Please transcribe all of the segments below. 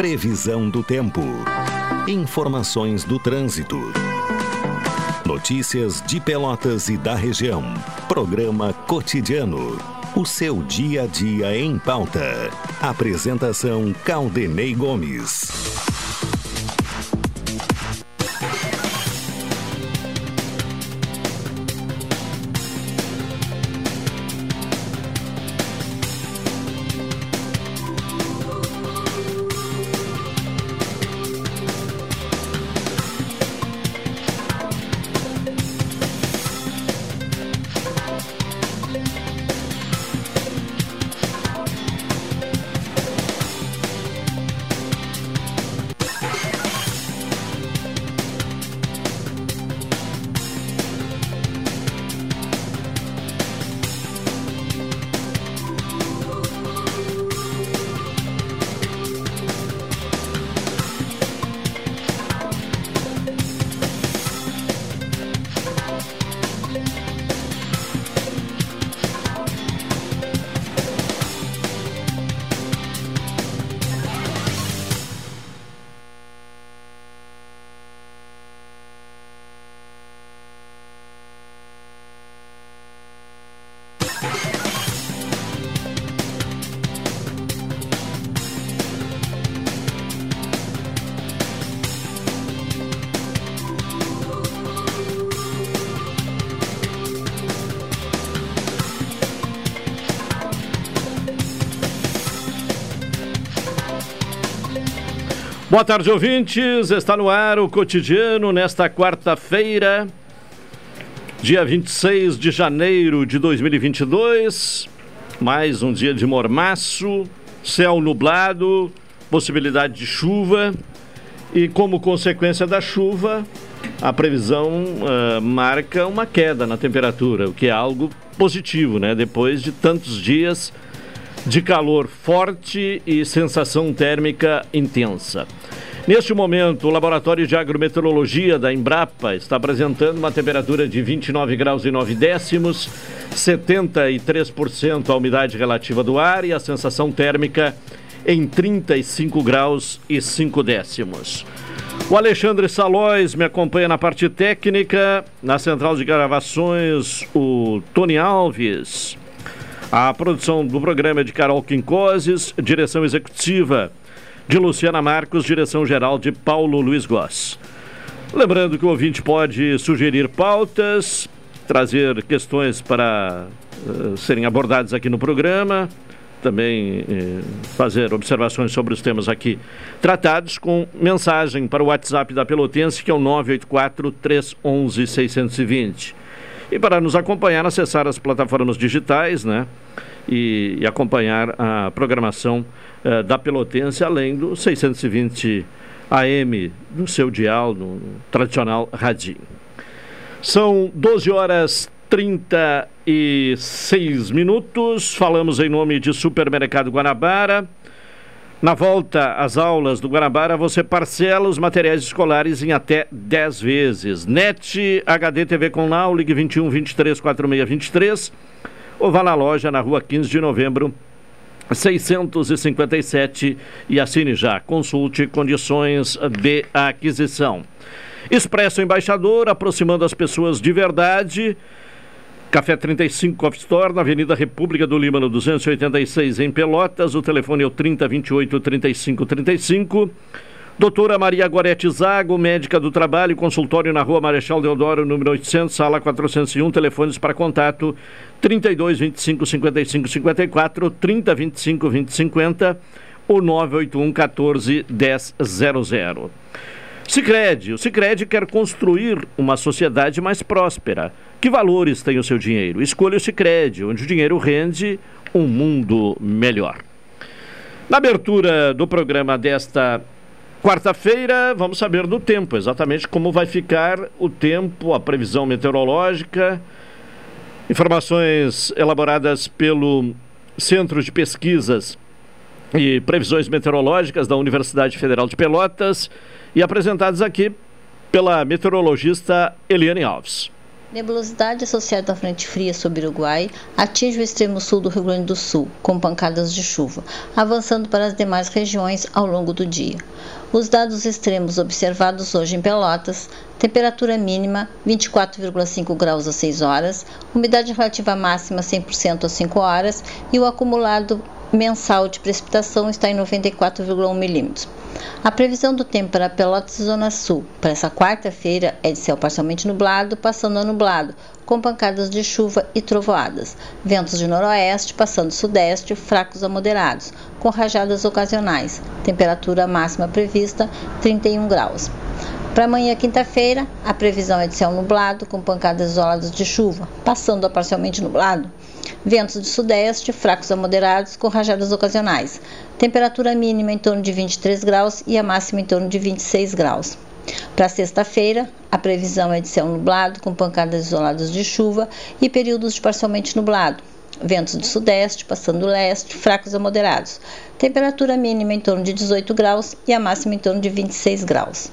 Previsão do tempo. Informações do trânsito. Notícias de Pelotas e da região. Programa cotidiano. O seu dia a dia em pauta. Apresentação Caldenei Gomes. Boa tarde, ouvintes. Está no ar o cotidiano nesta quarta-feira, dia 26 de janeiro de 2022. Mais um dia de mormaço, céu nublado, possibilidade de chuva. E como consequência da chuva, a previsão uh, marca uma queda na temperatura, o que é algo positivo, né? Depois de tantos dias de calor forte e sensação térmica intensa. Neste momento, o Laboratório de Agrometeorologia da Embrapa está apresentando uma temperatura de 29 graus e 9 décimos, 73% a umidade relativa do ar e a sensação térmica em 35 graus e 5 décimos. O Alexandre Salóis me acompanha na parte técnica, na central de gravações, o Tony Alves. A produção do programa é de Carol Quincoses, direção executiva de Luciana Marcos, direção geral de Paulo Luiz Goss. Lembrando que o ouvinte pode sugerir pautas, trazer questões para uh, serem abordadas aqui no programa, também uh, fazer observações sobre os temas aqui tratados com mensagem para o WhatsApp da Pelotense, que é o 984 311 620. E para nos acompanhar, acessar as plataformas digitais, né? E, e acompanhar a programação uh, da Pelotense, além do 620 AM no seu dial, no tradicional radinho. São 12 horas 36 minutos. Falamos em nome de Supermercado Guanabara. Na volta às aulas do Guanabara, você parcela os materiais escolares em até 10 vezes. NET HD TV com Now, ligue 21 23 46 23 ou vá na loja na rua 15 de novembro, 657 e assine já. Consulte condições de aquisição. Expresso Embaixador, aproximando as pessoas de verdade. Café 35 Coffee Store, na Avenida República do Lima, no 286, em Pelotas. O telefone é o 3028 3535. Doutora Maria Gorete Zago, médica do trabalho, consultório na rua Marechal Deodoro, número 800, sala 401, telefones para contato 32 25 55 54, 30 25 20 50 ou 981 14 1000. Sicredi, o Sicredi quer construir uma sociedade mais próspera. Que valores tem o seu dinheiro? Escolha o Sicredi, onde o dinheiro rende um mundo melhor. Na abertura do programa desta quarta-feira, vamos saber do tempo, exatamente como vai ficar o tempo, a previsão meteorológica, informações elaboradas pelo Centro de Pesquisas e Previsões Meteorológicas da Universidade Federal de Pelotas e apresentados aqui pela meteorologista Eliane Alves. Nebulosidade associada à frente fria sobre o Uruguai atinge o extremo sul do Rio Grande do Sul, com pancadas de chuva, avançando para as demais regiões ao longo do dia. Os dados extremos observados hoje em Pelotas: temperatura mínima 24,5 graus às 6 horas, umidade relativa máxima 100% às 5 horas e o acumulado mensal de precipitação está em 94,1 milímetros. A previsão do tempo para Pelotas Zona Sul para essa quarta-feira é de céu parcialmente nublado, passando a nublado, com pancadas de chuva e trovoadas. Ventos de noroeste, passando sudeste, fracos a moderados, com rajadas ocasionais. Temperatura máxima prevista 31 graus. Para amanhã, quinta-feira, a previsão é de céu nublado, com pancadas isoladas de chuva, passando a parcialmente nublado. Ventos de sudeste, fracos a moderados, com rajadas ocasionais. Temperatura mínima em torno de 23 graus e a máxima em torno de 26 graus. Para sexta-feira, a previsão é de céu nublado, com pancadas isoladas de chuva e períodos de parcialmente nublado. Ventos do sudeste, passando leste, fracos a moderados. Temperatura mínima em torno de 18 graus e a máxima em torno de 26 graus.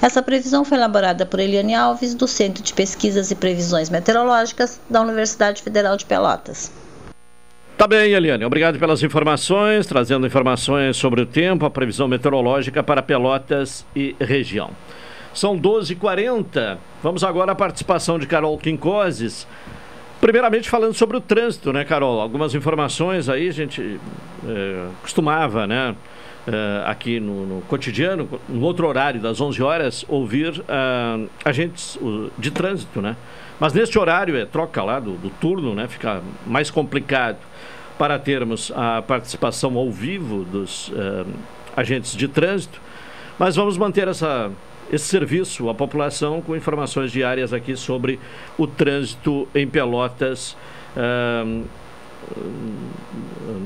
Essa previsão foi elaborada por Eliane Alves, do Centro de Pesquisas e Previsões Meteorológicas da Universidade Federal de Pelotas. Tá bem, Eliane. Obrigado pelas informações, trazendo informações sobre o tempo, a previsão meteorológica para Pelotas e região. São 12h40. Vamos agora à participação de Carol Quincoses. Primeiramente falando sobre o trânsito, né, Carol? Algumas informações aí, a gente é, costumava, né? Uh, aqui no, no, cotidiano, no outro horário, das 11 horas, ouvir uh, agentes uh, de trânsito, né? Mas neste horário, é troca lá do, do, turno, né? Fica mais complicado para termos a participação ao vivo dos agentes de trânsito. Mas vamos manter essa, esse serviço à população com informações diárias aqui sobre o trânsito em Pelotas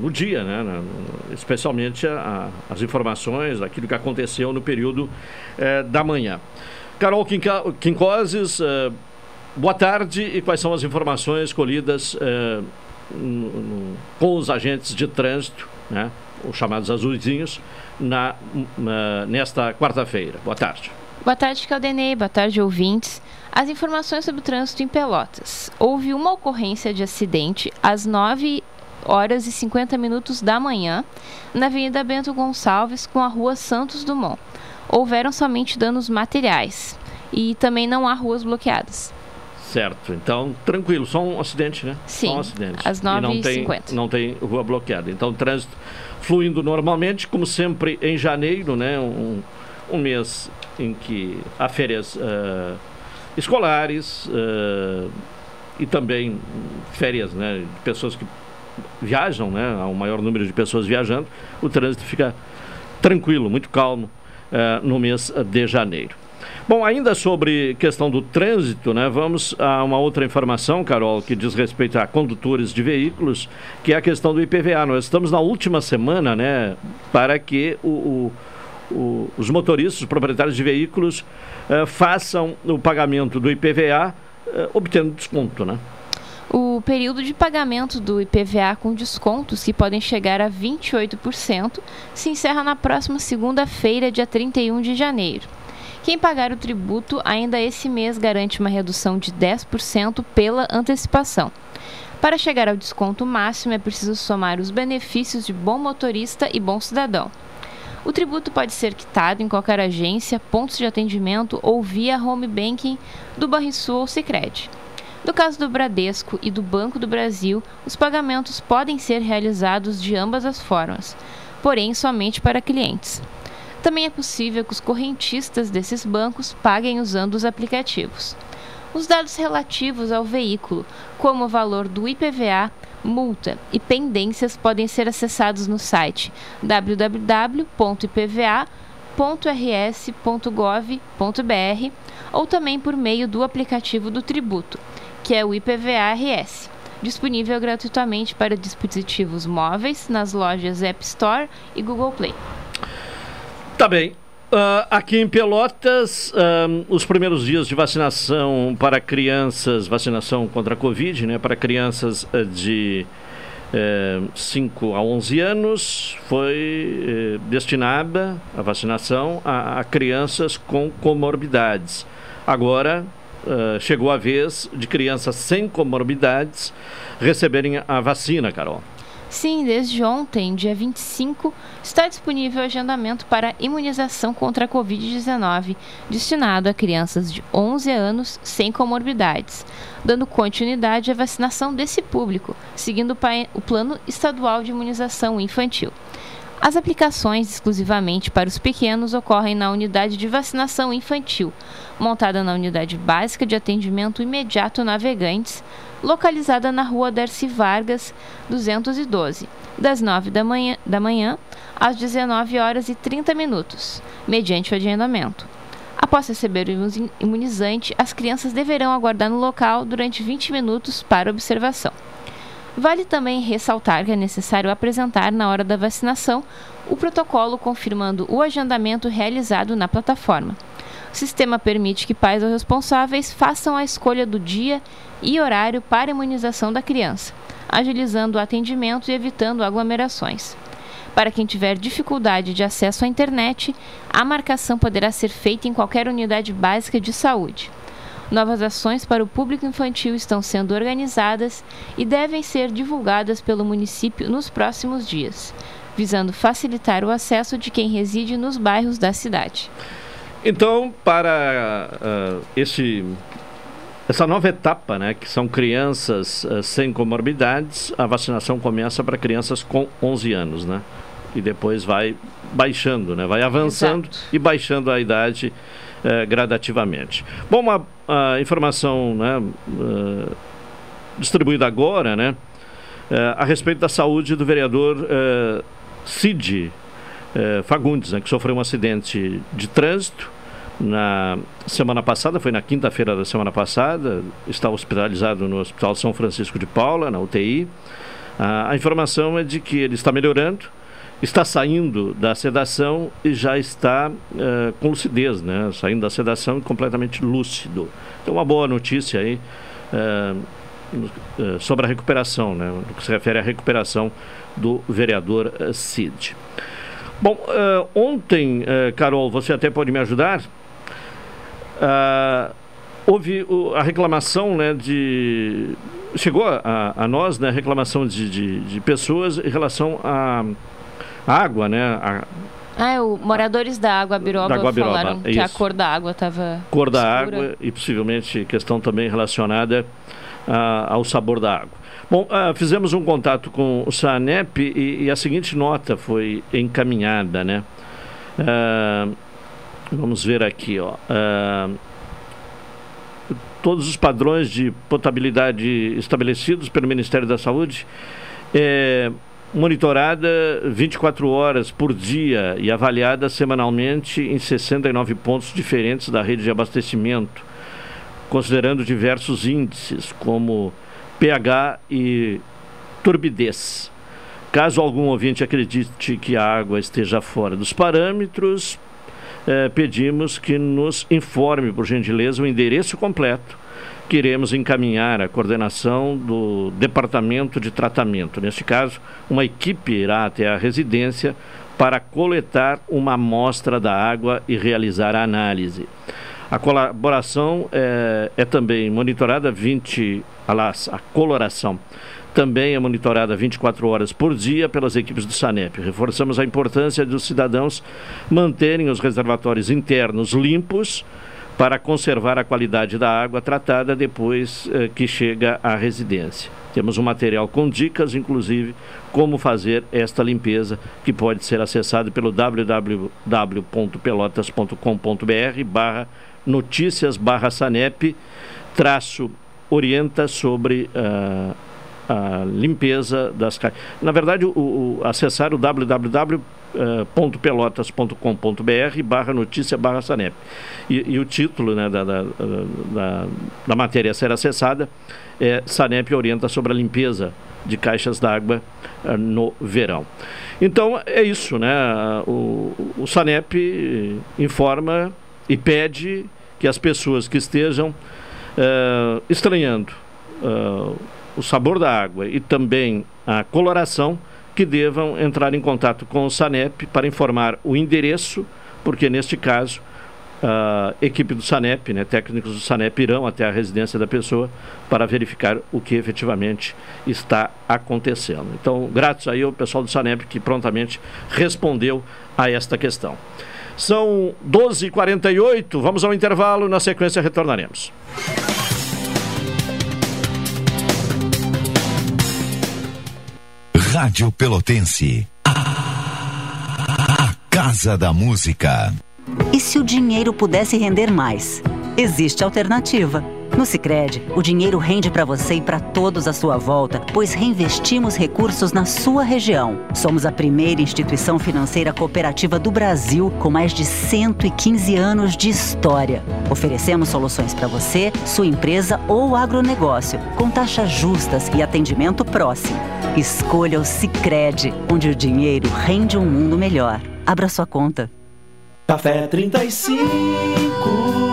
no dia, né? especialmente a, as informações, aquilo que aconteceu no período eh, da manhã. Carol Quincoses, eh, boa tarde e quais são as informações colhidas eh, no, no, com os agentes de trânsito, né? os chamados azulzinhos, na, na nesta quarta-feira. Boa tarde. Boa tarde, Caldenei. Boa tarde, ouvintes. As informações sobre o trânsito em Pelotas. Houve uma ocorrência de acidente às 9 horas e 50 minutos da manhã na Avenida Bento Gonçalves com a Rua Santos Dumont. Houveram somente danos materiais e também não há ruas bloqueadas. Certo, então tranquilo, só um acidente, né? Sim, só um acidente. às 9h50. Não, não tem rua bloqueada. Então trânsito fluindo normalmente, como sempre em janeiro, né? Um, um mês em que há férias uh, escolares uh, e também férias né, de pessoas que viajam, né, há um maior número de pessoas viajando, o trânsito fica tranquilo, muito calmo uh, no mês de janeiro. Bom, ainda sobre questão do trânsito, né, vamos a uma outra informação, Carol, que diz respeito a condutores de veículos, que é a questão do IPVA. Nós estamos na última semana, né, para que o, o o, os motoristas, os proprietários de veículos, eh, façam o pagamento do IPVA eh, obtendo desconto, né? O período de pagamento do IPVA com descontos, que podem chegar a 28%, se encerra na próxima segunda-feira, dia 31 de janeiro. Quem pagar o tributo ainda esse mês garante uma redução de 10% pela antecipação. Para chegar ao desconto máximo, é preciso somar os benefícios de bom motorista e bom cidadão. O tributo pode ser quitado em qualquer agência, pontos de atendimento ou via home banking do Banrisul ou Sicredi. No caso do Bradesco e do Banco do Brasil, os pagamentos podem ser realizados de ambas as formas, porém somente para clientes. Também é possível que os correntistas desses bancos paguem usando os aplicativos. Os dados relativos ao veículo, como o valor do IPVA, multa e pendências podem ser acessados no site www.ipva.rs.gov.br ou também por meio do aplicativo do tributo, que é o IPVA RS, disponível gratuitamente para dispositivos móveis nas lojas App Store e Google Play. Tá bem. Uh, aqui em Pelotas, uh, os primeiros dias de vacinação para crianças, vacinação contra a Covid, né, para crianças uh, de uh, 5 a 11 anos, foi uh, destinada a vacinação a, a, crianças com comorbidades. Agora, uh, chegou a vez de crianças sem comorbidades receberem a vacina, Carol. Sim, desde ontem, dia 25, está disponível o agendamento para imunização contra a Covid-19, destinado a crianças de 11 anos sem comorbidades, dando continuidade à vacinação desse público, seguindo o Plano Estadual de Imunização Infantil. As aplicações exclusivamente para os pequenos ocorrem na unidade de vacinação infantil, montada na unidade básica de atendimento imediato navegantes, localizada na rua Darcy Vargas, 212, das 9 da manhã, da manhã às 19 horas e 30 minutos, mediante o agendamento. Após receber o imunizante, as crianças deverão aguardar no local durante 20 minutos para observação. Vale também ressaltar que é necessário apresentar, na hora da vacinação, o protocolo confirmando o agendamento realizado na plataforma. O sistema permite que pais ou responsáveis façam a escolha do dia e horário para imunização da criança, agilizando o atendimento e evitando aglomerações. Para quem tiver dificuldade de acesso à internet, a marcação poderá ser feita em qualquer unidade básica de saúde. Novas ações para o público infantil estão sendo organizadas e devem ser divulgadas pelo município nos próximos dias, visando facilitar o acesso de quem reside nos bairros da cidade. Então, para uh, esse, essa nova etapa, né, que são crianças uh, sem comorbidades, a vacinação começa para crianças com 11 anos, né? E depois vai baixando, né? Vai avançando Exato. e baixando a idade uh, gradativamente. Bom, uma informação né, distribuída agora, né? a respeito da saúde do vereador Cid eh, Fagundes, né, que sofreu um acidente de trânsito na semana passada, foi na quinta-feira da semana passada, está hospitalizado no Hospital São Francisco de Paula, na UTI. Ah, a informação é de que ele está melhorando, está saindo da sedação e já está uh, com lucidez, né? Saindo da sedação e completamente lúcido. Então, uma boa notícia aí uh, uh, sobre a recuperação, né? No que se refere à recuperação do vereador Cid. Bom, uh, ontem, uh, Carol, você até pode me ajudar. Uh, houve a reclamação né, de. Chegou a, a nós né, a reclamação de, de, de, pessoas em relação à água, né? A, ah, o moradores da Água Biroba, da Água Biroba falaram que a cor da água estava Cor da água e possivelmente questão também relacionada ao sabor da água. Bom, uh, fizemos um contato com o SANEP e, e a seguinte nota foi encaminhada, né? Uh, vamos ver aqui, ó. Uh, todos os padrões de potabilidade estabelecidos pelo Ministério da Saúde é monitorada 24 horas por dia e avaliada semanalmente em 69 pontos diferentes da rede de abastecimento, considerando diversos índices como pH e turbidez. Caso algum ouvinte acredite que a água esteja fora dos parâmetros, eh, pedimos que nos informe, por gentileza, o endereço completo que iremos encaminhar à coordenação do Departamento de Tratamento. Neste caso, uma equipe irá até a residência para coletar uma amostra da água e realizar a análise. A colaboração é, é também monitorada 20, alas, a coloração também é monitorada 24 horas por dia pelas equipes do SANEP. Reforçamos a importância dos cidadãos manterem os reservatórios internos limpos para conservar a qualidade da água tratada depois eh, que chega à residência. Temos um material com dicas, inclusive, como fazer esta limpeza, que pode ser acessado pelo www.pelotas.com.br barra notícias barra Sanep, traço orienta sobre uh, a limpeza das caixas. Na verdade, o, o, acessar o www.pelotas.com.br barra notícia barra Sanep. E, e o título né, da, da, da, da, matéria a ser acessada é Sanep orienta sobre a limpeza de caixas d'água uh, no verão. Então, é isso, né? O, o Sanep informa e pede que as pessoas que estejam uh, estranhando uh, o sabor da água e também a coloração, que devam entrar em contato com o SANEP para informar o endereço, porque neste caso uh, equipe do SANEP, né, técnicos do SANEP irão até a residência da pessoa para verificar o que efetivamente está acontecendo. Então, gratos aí ao pessoal do SANEP que prontamente respondeu a esta questão. São 12h48, vamos ao intervalo, na sequência retornaremos. Rádio Pelotense. A Casa da Música. E se o dinheiro pudesse render mais? Existe alternativa. No Sicredi, o dinheiro rende para você e para todos à sua volta, pois reinvestimos recursos na sua região. Somos a primeira instituição financeira cooperativa do Brasil com mais de 115 anos de história. Oferecemos soluções para você, sua empresa ou agronegócio, com taxas justas e atendimento próximo. Escolha o Sicredi, onde o dinheiro rende um mundo melhor. Abra sua conta. Café 35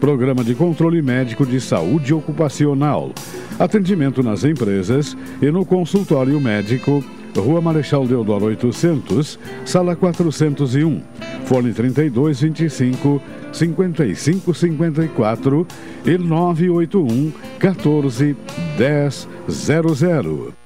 Programa de Controle Médico de Saúde Ocupacional. Atendimento nas empresas e no consultório médico, Rua Marechal Deodoro 800, Sala 401, Fone 3225 5554 e 981 14 10 00.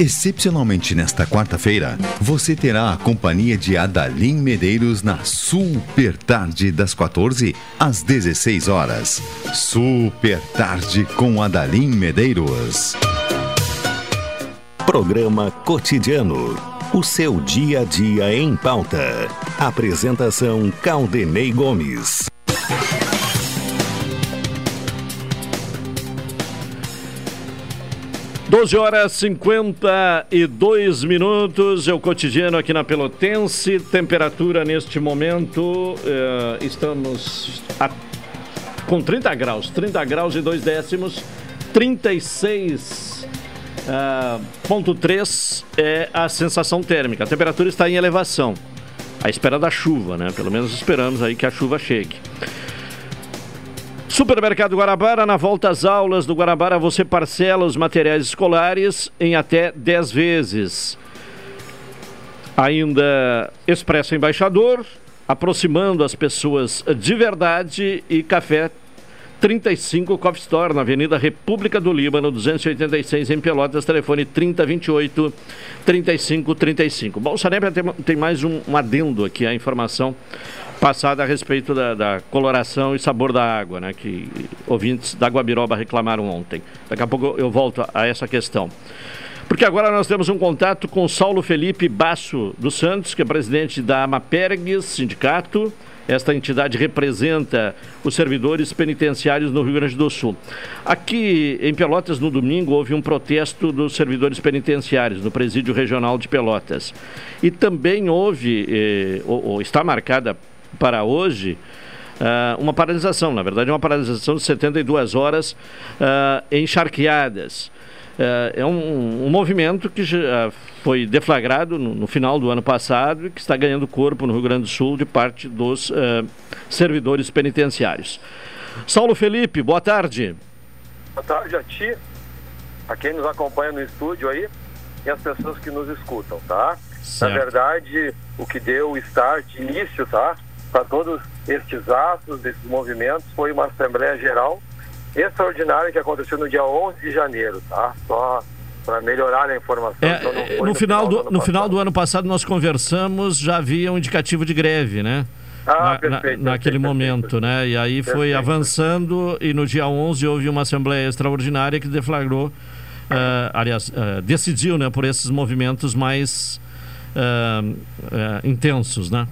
Excepcionalmente nesta quarta-feira, você terá a companhia de Adalim Medeiros na Super Tarde das 14 às 16 horas. Super Tarde com Adalim Medeiros. Programa Cotidiano. O seu dia a dia em pauta. Apresentação Caldenei Gomes. 12 horas 52 minutos, é o cotidiano aqui na Pelotense. Temperatura neste momento, eh, estamos a, com 30 graus, 30 graus e 2 décimos, 36,3 uh, ponto 3 é a sensação térmica. A temperatura está em elevação, à espera da chuva, né? Pelo menos esperamos aí que a chuva chegue. Supermercado Guarabara, na volta às aulas do Guarabara, você parcela os materiais escolares em até 10 vezes. Ainda Expresso Embaixador, aproximando as pessoas de verdade e café 35 Coffee Store, na Avenida República do Líbano, 286 em Pelotas, telefone 3028 3535. Bom, o Sanemia tem, mais um, um adendo aqui, a informação passada a respeito da, da, coloração e sabor da água, né? Que ouvintes da Guabiroba reclamaram ontem. Daqui a pouco eu volto a essa questão. Porque agora nós temos um contato com Saulo Felipe Basso dos Santos, que é presidente da Amapergues Sindicato. Esta entidade representa os servidores penitenciários no Rio Grande do Sul. Aqui em Pelotas, no domingo, houve um protesto dos servidores penitenciários no Presídio Regional de Pelotas. E também houve, eh, ou, ou está marcada para hoje uh, uma paralisação, na verdade, uma paralisação de 72 horas uh, encharqueadas. Uh, é um, um, movimento que já foi deflagrado no, no, final do ano passado e que está ganhando corpo no Rio Grande do Sul de parte dos servidores penitenciários. Saulo Felipe, boa tarde. Boa tarde a ti, a quem nos acompanha no estúdio aí e as pessoas que nos escutam, tá? Certo. Na verdade, o que deu start, início, tá? Para todos estes atos, esses movimentos, foi uma Assembleia Geral extraordinária que aconteceu no dia 11 de janeiro, tá? Só para melhorar a informação. É, então no, no, final, do, do no final do ano passado nós conversamos, já havia um indicativo de greve, né? Ah, na, perfeito, na, naquele perfeito, momento, perfeito. né? E aí foi perfeito. avançando e no dia 11 houve uma assembleia extraordinária que deflagrou, uh, aliás, uh, decidiu, né, por esses movimentos mais uh, intensos, né?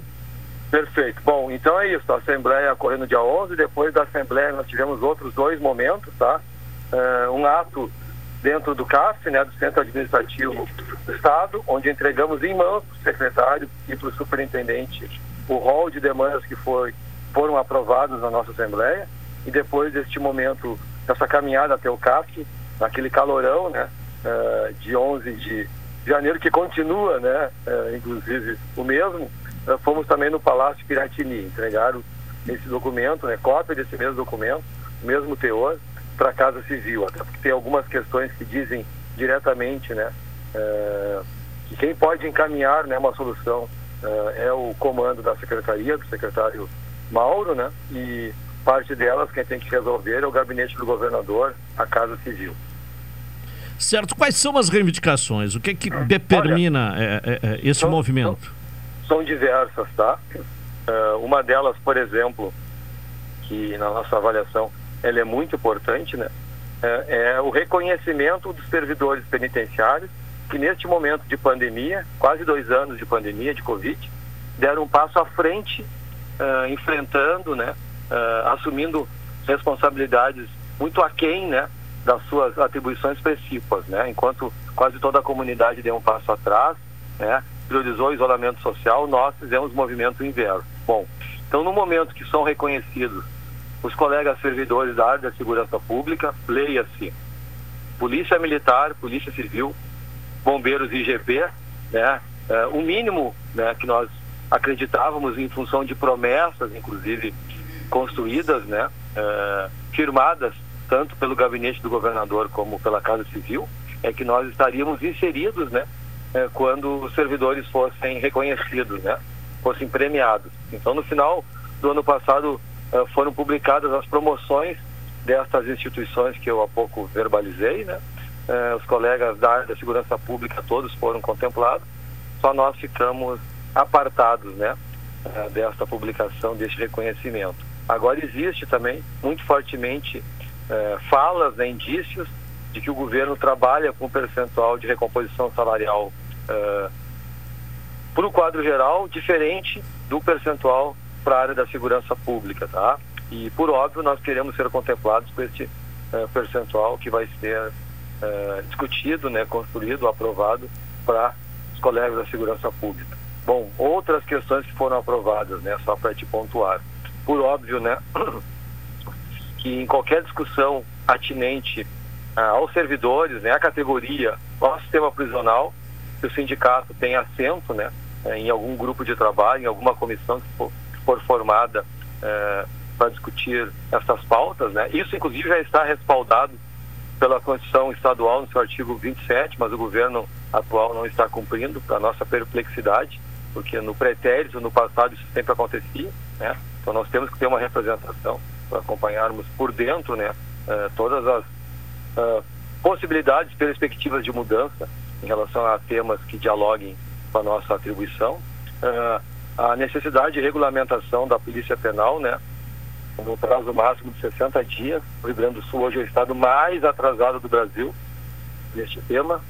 Perfeito. Bom, então é isso. A Assembleia ocorreu no dia 11. Depois da Assembleia, nós tivemos outros dois momentos, tá? Uh, um ato dentro do CAF, né, do Centro Administrativo do Estado, onde entregamos em mãos para o secretário e para o superintendente o rol de demandas que foi, foram aprovadas na nossa Assembleia. E depois deste momento, essa caminhada até o CAF, naquele calorão, né, uh, de 11 de janeiro, que continua, né, uh, inclusive o mesmo, fomos também no Palácio Piratini, entregaram esse documento, né, cópia desse mesmo documento, mesmo teor, para a Casa Civil, até porque tem algumas questões que dizem diretamente, né, é, que quem pode encaminhar, né, uma solução é, é o comando da secretaria, do secretário Mauro, né, e parte delas quem tem que resolver é o gabinete do governador, a Casa Civil. Certo. Quais são as reivindicações? O que é que determina Olha, é, é, esse movimento? São diversas, tá? Uh, uma delas, por exemplo, que na nossa avaliação ela é muito importante, né? É, é o reconhecimento dos servidores penitenciários que neste momento de pandemia, quase dois anos de pandemia, de Covid, deram um passo à frente, uh, enfrentando, né? Uh, assumindo responsabilidades muito aquém, né? Das suas atribuições específicas, né? Enquanto quase toda a comunidade deu um passo atrás, né? Priorizou o isolamento social, nós fizemos movimento inverso. Bom, então no momento que são reconhecidos os colegas servidores da área da segurança pública, leia-se Polícia Militar, Polícia Civil, Bombeiros IGP, né? É, o mínimo né, que nós acreditávamos em função de promessas, inclusive construídas, né, é, firmadas tanto pelo gabinete do governador como pela Casa Civil, é que nós estaríamos inseridos, né, é, quando os servidores fossem reconhecidos, né? fossem premiados. Então, no final do ano passado, é, foram publicadas as promoções destas instituições que eu há pouco verbalizei, né? É, os colegas da área da segurança pública todos foram contemplados, só nós ficamos apartados, né? Desta publicação, deste reconhecimento. Agora existe também, muito fortemente, falas, né, indícios de que o governo trabalha com percentual de recomposição salarial uh, para o quadro geral diferente do percentual para a área da segurança pública, tá? E por óbvio nós queremos ser contemplados com este uh, percentual que vai ser uh, discutido, né, construído, aprovado para os colegas da segurança pública. Bom, outras questões que foram aprovadas, né, só para te pontuar. Por óbvio, né, que em qualquer discussão atinente aos servidores, né, à categoria, ao sistema prisional, que o sindicato tem assento né, eh, em algum grupo de trabalho, em alguma comissão que for, que for formada é, para discutir essas pautas. Né. Isso, inclusive, já está respaldado pela Constituição Estadual no seu artigo 27, mas o governo atual não está cumprindo, para nossa perplexidade, porque no pretérito, no passado, isso sempre acontecia. Né. Então, nós temos que ter uma representação para acompanharmos por dentro né, todas as possibilidades, perspectivas de mudança em relação a temas que dialoguem com a nossa atribuição. Uh, a necessidade de regulamentação da Polícia Penal, né? No prazo máximo de 60 dias. O Rio Grande do Sul hoje é o estado mais atrasado do Brasil neste tema.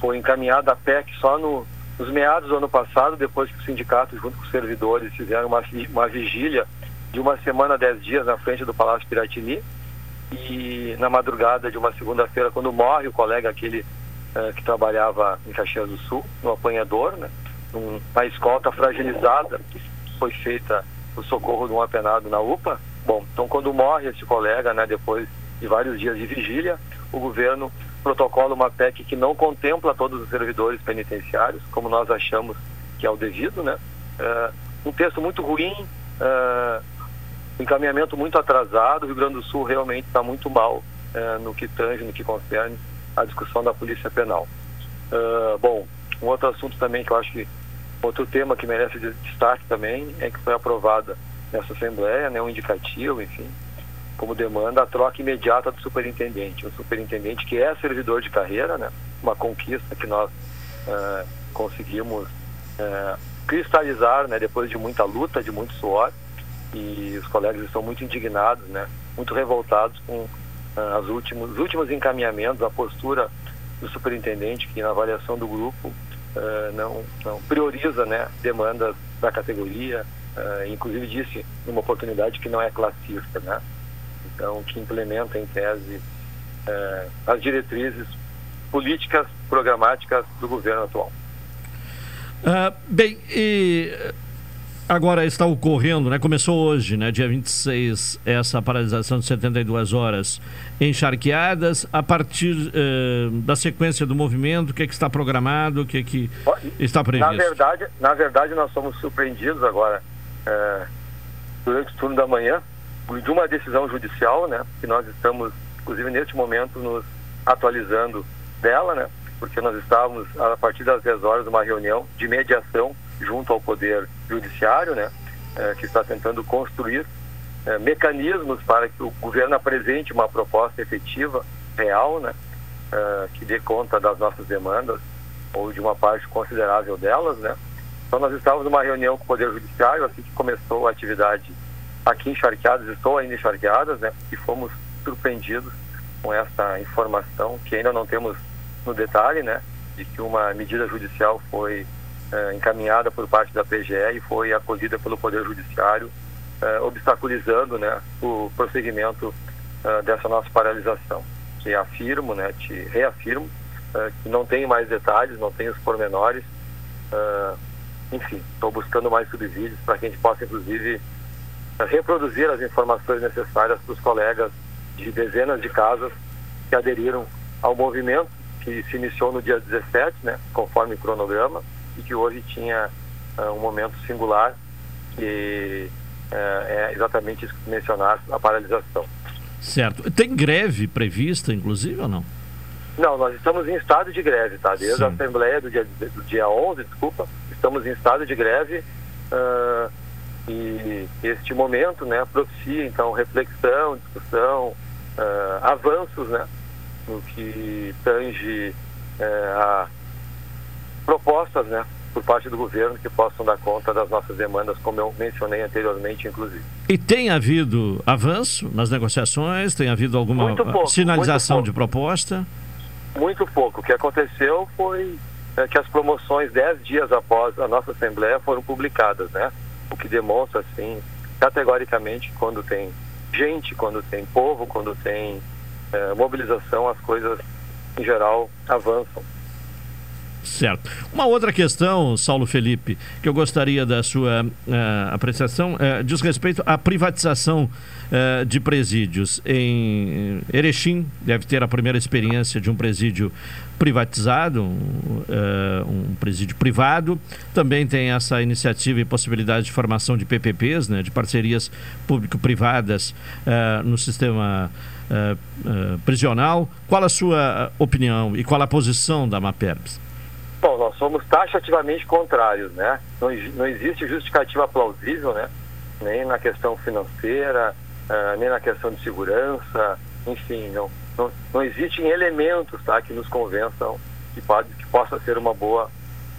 Foi encaminhada a PEC só no, nos meados do ano passado, depois que o sindicato, junto com os servidores, fizeram uma, uma vigília de uma semana, dez dias na frente do Palácio Piratini e na madrugada de uma segunda-feira, quando morre o colega aquele uh, que trabalhava em Caxias do Sul, no apanhador, né, uma escolta fragilizada foi feita o socorro de um apenado na UPA. Bom, então quando morre esse colega, né, depois de vários dias de vigília, o governo protocola uma PEC que não contempla todos os servidores penitenciários, como nós achamos que é o devido, né? Uh, um texto muito ruim, uh, encaminhamento muito atrasado, o Rio Grande do Sul realmente está muito mal uh, no que tange, no que concerne a discussão da Polícia Penal. bom, um outro assunto também que eu acho que outro tema que merece destaque também é que foi aprovada nessa Assembleia, né, um indicativo, enfim, como demanda a troca imediata do superintendente. O superintendente que é servidor de carreira, né, uma conquista que nós uh, conseguimos uh, cristalizar, né, depois de muita luta, de muito suor, e os colegas estão muito indignados, né, muito revoltados com uh, as últimos, os últimos encaminhamentos, a postura do superintendente que na avaliação do grupo não, não prioriza, né, demandas da categoria, inclusive disse numa oportunidade que não é classista, né então que implementa em tese é, as diretrizes políticas programáticas do governo atual. Bem, e agora está ocorrendo, né? Começou hoje, né? Dia 26, essa paralisação de 72 horas encharqueadas. A partir uh, da sequência do movimento, o que, é que está programado, o que, é que está previsto? Na verdade, na verdade, nós somos surpreendidos agora, é, durante o turno da manhã, de uma decisão judicial, né, que nós estamos, inclusive neste momento, nos atualizando dela, né, porque nós estávamos, a partir das 10 horas, numa reunião de mediação junto ao Poder Judiciário, né, é, que está tentando construir é, mecanismos para que o governo apresente uma proposta efetiva, real, né, é, que dê conta das nossas demandas ou de uma parte considerável delas, né. Então nós estávamos numa reunião com o Poder Judiciário assim que começou a atividade aqui encharqueadas, estou ainda encharqueadas, né? E fomos surpreendidos com essa informação que ainda não temos no detalhe, né? De que uma medida judicial foi eh, encaminhada por parte da PGE e foi acolhida pelo Poder Judiciário, eh, obstaculizando, né? O prosseguimento eh, dessa nossa paralisação. Que afirmo, né? Te reafirmo que não tem mais detalhes, não tem os pormenores. enfim, estou buscando mais subsídios para que a gente possa, inclusive, reproduzir as informações necessárias para os colegas de dezenas de casas que aderiram ao movimento que se iniciou no dia 17, né, conforme o cronograma, e que hoje tinha uh, um momento singular, que uh, é exatamente isso que mencionar, a paralisação. Certo. Tem greve prevista, inclusive, ou não? Não, nós estamos em estado de greve, tá? Desde Sim. a Assembleia do dia, do dia 11, desculpa, estamos em estado de greve. Uh, e este momento, né, propicia então reflexão, discussão, uh, avanços, né, no que tange uh, a propostas, né, por parte do governo que possam dar conta das nossas demandas, como eu mencionei anteriormente, inclusive. E tem havido avanço nas negociações? Tem havido alguma pouco, sinalização de proposta? Muito pouco. O que aconteceu foi é, que as promoções, dez dias após a nossa Assembleia, foram publicadas, né? o que demonstra, assim, categoricamente, quando tem gente, quando tem povo, quando tem é, mobilização, as coisas, em geral, avançam. Certo. Uma outra questão, Saulo Felipe, que eu gostaria da sua uh, apreciação, uh, diz respeito à privatização uh, de presídios. Em Erechim, deve ter a primeira experiência de um presídio privatizado, um, um presídio privado. Também tem essa iniciativa e possibilidade de formação de PPPs, né, de parcerias público-privadas no sistema prisional. Qual a sua opinião e qual a posição da MAPERBS? Bom, nós somos taxativamente contrários, né? Não, não existe justificativa plausível, né? Nem na questão financeira, uh, nem na questão de segurança, enfim, não, não, não existem elementos tá, que nos convençam que, pode, que possa ser uma boa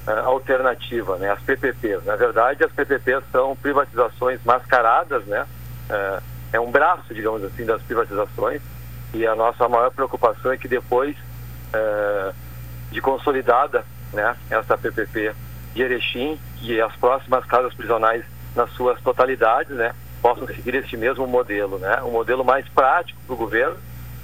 uh, alternativa, né? As PPPs. Na verdade, as PPPs são privatizações mascaradas, né? Uh, é um braço, digamos assim, das privatizações e a nossa maior preocupação é que depois de consolidada né, essa PPP de Erechim e as próximas casas prisionais nas suas totalidades, né, possam seguir este mesmo modelo, né, um modelo mais prático para o governo,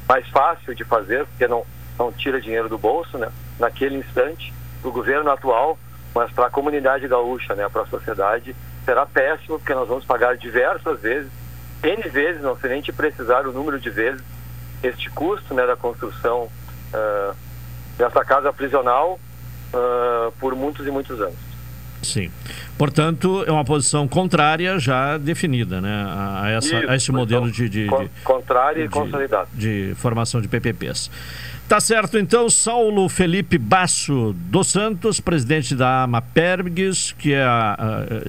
mais fácil de fazer, porque não, não tira dinheiro do bolso, né, naquele instante, para o governo atual, mas para a comunidade gaúcha, né, para a sociedade, será péssimo, porque nós vamos pagar diversas vezes, N vezes, não sei nem te precisar o número de vezes, este custo né, da construção uh, dessa casa prisional uh, por muitos e muitos anos. Sim. Portanto, é uma posição contrária já definida né, a, essa, Isso, a esse modelo de, de, de contrária e consolidado de formação de PPPs. Tá certo, então, Saulo Felipe Basso dos Santos, presidente da AMAPERGS, que é a,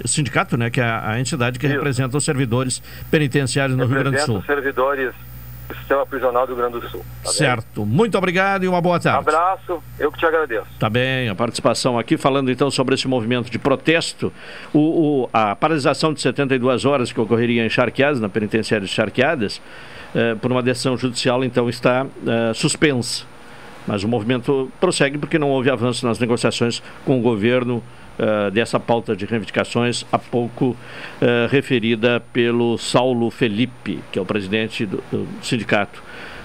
a, sindicato, né, que é a, a entidade que Isso. representa os servidores penitenciários no Rio Grande do Sul. servidores do sistema prisional do Rio Grande do Sul. Tá certo. Bem? Muito obrigado e uma boa tarde. Um abraço, eu que te agradeço. Tá bem, a participação aqui, falando então sobre esse movimento de protesto, o, o a paralisação de 72 horas que ocorreria em Charqueadas, na penitenciária de Charqueadas, eh, por uma decisão judicial, então está eh, suspensa. Mas o movimento prossegue porque não houve avanço nas negociações com o governo uh, dessa pauta de reivindicações há pouco uh, referida pelo Saulo Felipe, que é o presidente do, do sindicato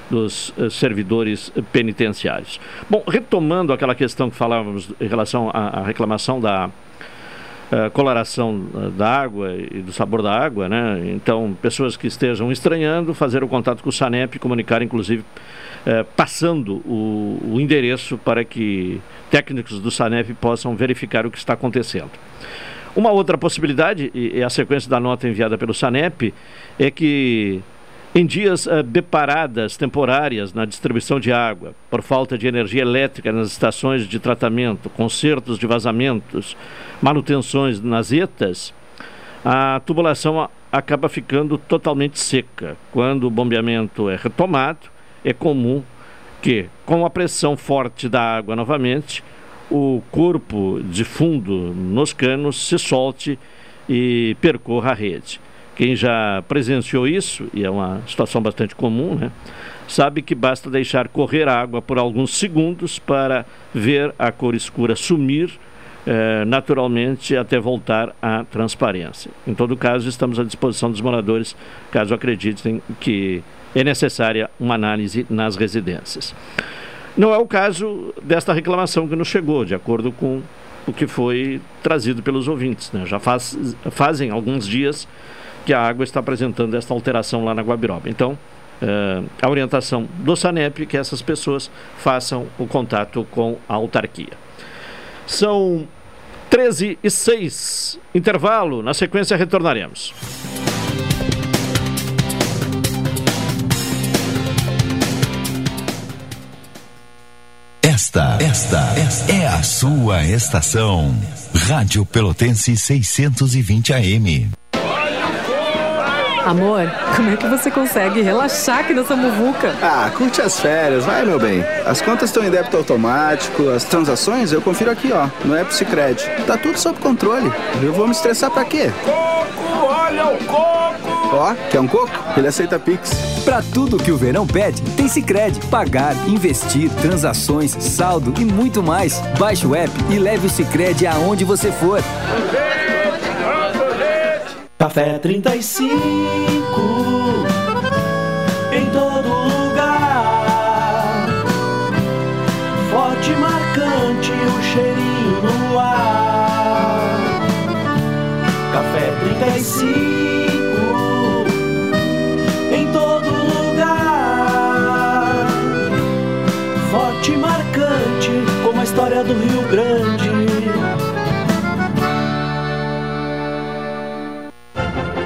dos uh, servidores penitenciários. Bom, retomando aquela questão que falávamos em relação à, à reclamação da coloração da água e do sabor da água, né? Então, pessoas que estejam estranhando, fazer o contato com o SANEP, comunicar inclusive eh, passando o, o, endereço para que técnicos do SANEP possam verificar o que está acontecendo. Uma outra possibilidade, e, a sequência da nota enviada pelo SANEP, é que em dias uh, de paradas temporárias na distribuição de água, por falta de energia elétrica nas estações de tratamento, consertos de vazamentos, manutenções nas ETAs, a tubulação acaba ficando totalmente seca. Quando o bombeamento é retomado, é comum que, com a pressão forte da água novamente, o corpo de fundo nos canos se solte e percorra a rede. Quem já presenciou isso, e é uma situação bastante comum, né, sabe que basta deixar correr água por alguns segundos para ver a cor escura sumir eh, naturalmente até voltar à transparência. Em todo caso, estamos à disposição dos moradores, caso acreditem que é necessária uma análise nas residências. Não é o caso desta reclamação que nos chegou, de acordo com o que foi trazido pelos ouvintes. Né? Já faz, fazem alguns dias que a água está apresentando esta alteração lá na Guabiroba. Então, eh, a orientação do SANEP é que essas pessoas façam o contato com a autarquia. São 13 e 6, intervalo, na sequência retornaremos. Esta, esta, esta é a sua estação. Rádio Pelotense 620 AM. Amor, como é que você consegue relaxar aqui nessa muvuca? Ah, curte as férias, vai meu bem. As contas estão em débito automático, as transações eu confiro aqui, ó, no App Cicred. Tá tudo sob controle. Eu vou me estressar pra quê? Coco, olha o coco! Ó, quer um coco? Ele aceita Pix. Pra tudo que o verão pede, tem Cicred. Pagar, investir, transações, saldo e muito mais. Baixe o app e leve o Cicred aonde você for. Café 35 em todo lugar. Forte, marcante, o cheirinho no ar. Café 35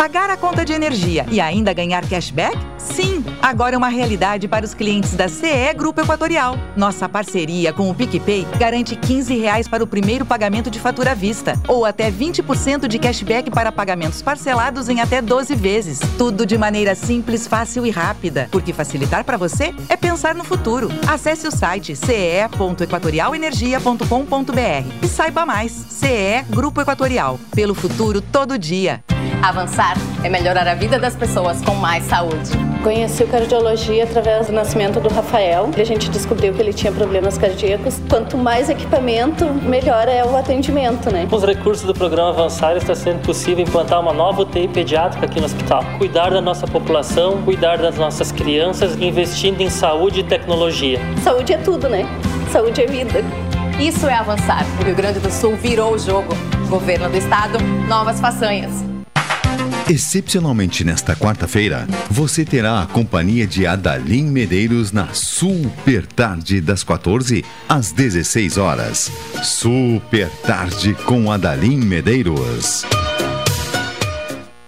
Pagar a conta de energia e ainda ganhar cashback? Sim, agora é uma realidade para os clientes da CE Grupo Equatorial. Nossa parceria com o PicPay garante 15 reais para o primeiro pagamento de fatura à vista ou até 20% de cashback para pagamentos parcelados em até 12 vezes. Tudo de maneira simples, fácil e rápida, porque facilitar para você é pensar no futuro. Acesse o site ce.equatorialenergia.com.br e saiba mais. CE Grupo Equatorial. Pelo futuro todo dia. Avançar é melhorar a vida das pessoas com mais saúde. Conheci o cardiologia através do nascimento do Rafael. A gente descobriu que ele tinha problemas cardíacos. Quanto mais equipamento, melhor é o atendimento, né? Com os recursos do programa Avançar está sendo possível implantar uma nova UTI pediátrica aqui no hospital. Cuidar da nossa população, cuidar das nossas crianças, investindo em saúde e tecnologia. Saúde é tudo, né? Saúde é vida. Isso é avançar. O Rio Grande do Sul virou o jogo. Governo do Estado, novas façanhas. Excepcionalmente nesta quarta-feira, você terá a companhia de Adalim Medeiros na Super Tarde das 14 às 16 horas. Super Tarde com Adalim Medeiros.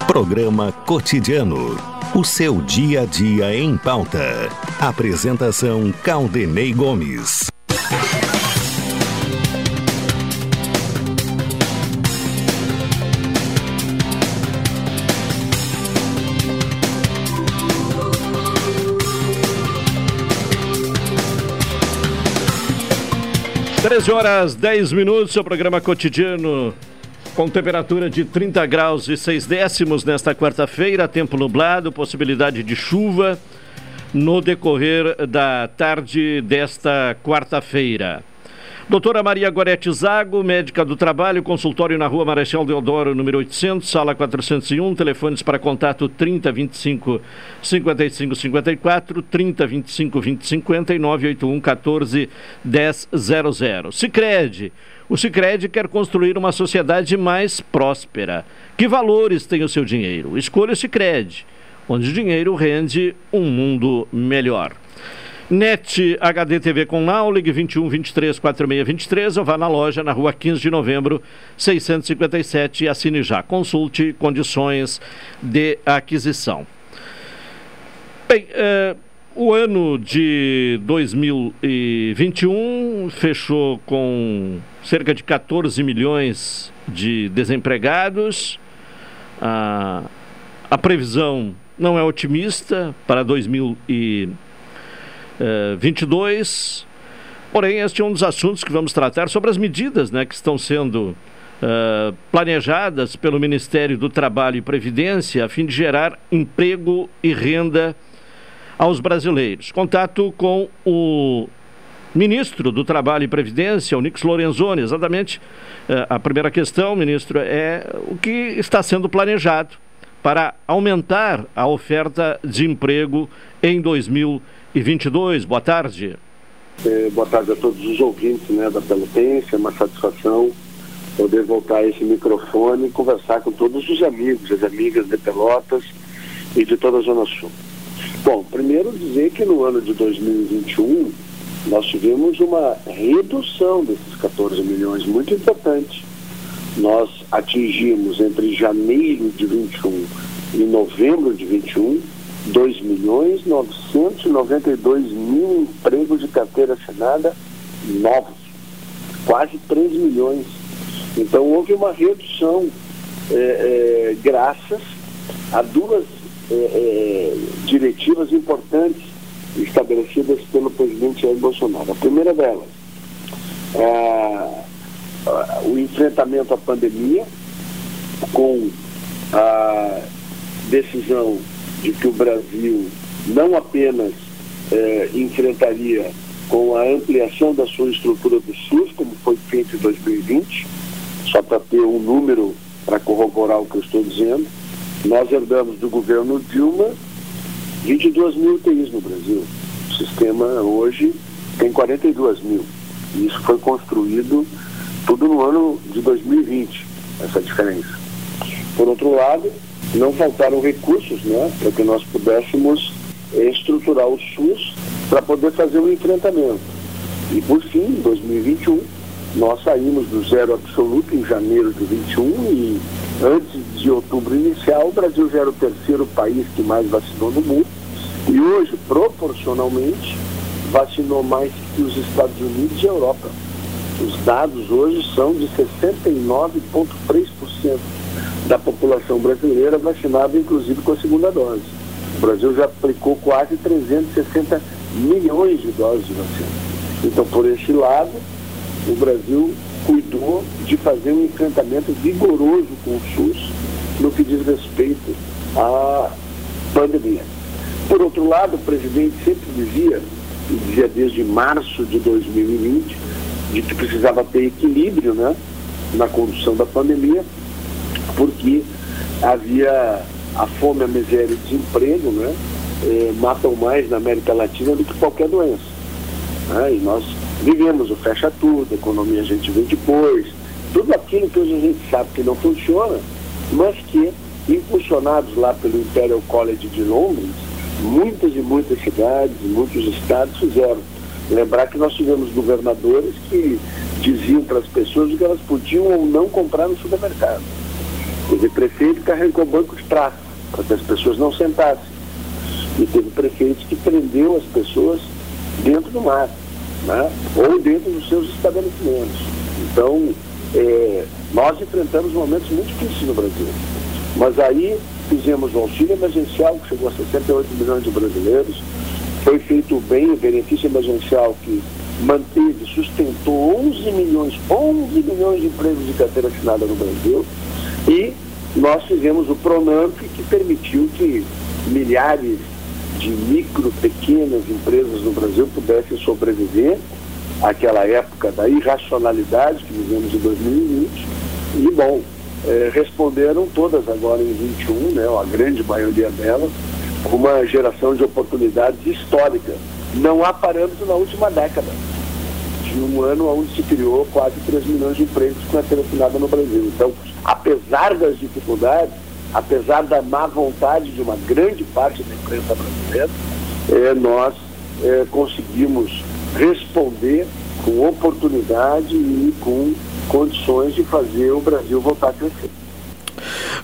Programa Cotidiano. O seu dia a dia em pauta. Apresentação Caldenei Gomes. Treze horas 10 minutos, seu programa cotidiano com temperatura de 30 graus e 6 décimos nesta quarta-feira, tempo nublado, possibilidade de chuva no decorrer da tarde desta quarta-feira. Doutora Maria Gorete Zago, médica do trabalho, consultório na rua Marechal Deodoro, número 800, sala 401, telefones para contato 30 25 55 54, 30 25 20 50 e 981 14 1000. Sicredi. O Sicredi quer construir uma sociedade mais próspera. Que valores tem o seu dinheiro? Escolha o Sicredi, onde o dinheiro rende um mundo melhor. NET HD TV com Now, ligue 21 23 46 23 ou vá na loja na rua 15 de novembro 657 e assine já. Consulte condições de aquisição. Bem, eh, o ano de 2021 fechou com cerca de 14 milhões de desempregados. a previsão não é otimista para 2021 uh, 22. Porém, este é um dos assuntos que vamos tratar sobre as medidas né, que estão sendo uh, planejadas pelo Ministério do Trabalho e Previdência a fim de gerar emprego e renda aos brasileiros. Contato com o ministro do Trabalho e Previdência, o Nix Lorenzoni, exatamente. Uh, a primeira questão, ministro, é o que está sendo planejado para aumentar a oferta de emprego em 2020 e 22. Boa tarde. É, boa tarde a todos os ouvintes né, da Pelotense. É uma satisfação poder voltar a esse microfone e conversar com todos os amigos, as amigas de Pelotas e de toda a Zona Sul. Bom, primeiro dizer que no ano de 2021 nós tivemos uma redução desses 14 milhões muito importante. Nós atingimos entre janeiro de 21 e novembro de 21 2 milhões 992 mil empregos de carteira assinada novos, quase 3 milhões. Então houve uma redução é, é, graças a duas é, é diretivas importantes estabelecidas pelo presidente Jair Bolsonaro. A primeira delas, o enfrentamento à pandemia com a decisão de que o Brasil não apenas eh, enfrentaria com a ampliação da sua estrutura do SUS, como foi feito em 2020, só para ter um número para corroborar o que eu estou dizendo, nós herdamos do governo Dilma 22 mil UTIs no Brasil. O sistema hoje tem 42 mil. E isso foi construído tudo no ano de 2020, essa diferença. Por outro lado, não faltaram recursos né, para que nós pudéssemos estruturar o SUS para poder fazer o um enfrentamento. E por fim, em 2021, nós saímos do zero absoluto em janeiro de 21 e Antes de outubro inicial, o Brasil já era o terceiro país que mais vacinou no mundo e hoje, proporcionalmente, vacinou mais que os Estados Unidos e a Europa. Os dados hoje são de 69,3% da população brasileira vacinada, inclusive com a segunda dose. O Brasil já aplicou quase 360 milhões de doses de vacina. Então, por esse lado, o Brasil cuidou de fazer um enfrentamento vigoroso com o SUS no que diz respeito à pandemia. Por outro lado, o presidente sempre dizia, e dizia desde março de 2020, de que precisava ter equilíbrio né, na condução da pandemia, porque havia a fome, a miséria e o desemprego, né, eh, matam mais na América Latina do que qualquer doença. Né, e nós vivemos o fecha tudo, a economia a gente vê depois, tudo aquilo que hoje a gente sabe que não funciona, mas que, impulsionados lá pelo Imperial College de Londres, muitas e muitas cidades, muitos estados fizeram. Lembrar que nós tivemos governadores que diziam para as pessoas que elas podiam ou não comprar no supermercado. Teve prefeito que carregou banco de praça para que as pessoas não sentassem. E teve prefeitos que prendeu as pessoas dentro do mar, né? ou dentro dos seus estabelecimentos. Então, é, nós enfrentamos momentos muito difíceis no Brasil. Mas aí fizemos o auxílio emergencial, que chegou a 68 milhões de brasileiros. Foi feito bem o benefício emergencial que manteve, sustentou 11 milhões, 11 milhões de empregos de carteira assinada no Brasil. E nós fizemos o Pronamp, que permitiu que milhares de micro, pequenas empresas no Brasil pudessem sobreviver àquela época da irracionalidade que vivemos em 2020. E, bom, eh, responderam todas agora em 21, né, a grande maioria delas, com uma geração de oportunidades histórica. Não há parâmetro na última década. De um ano onde se criou quase 3 milhões de empregos com a assinada no Brasil. Então, apesar das dificuldades, apesar da má vontade de uma grande parte da imprensa brasileira, eh, nós eh, conseguimos responder com oportunidade e com condições de fazer o Brasil voltar a crescer.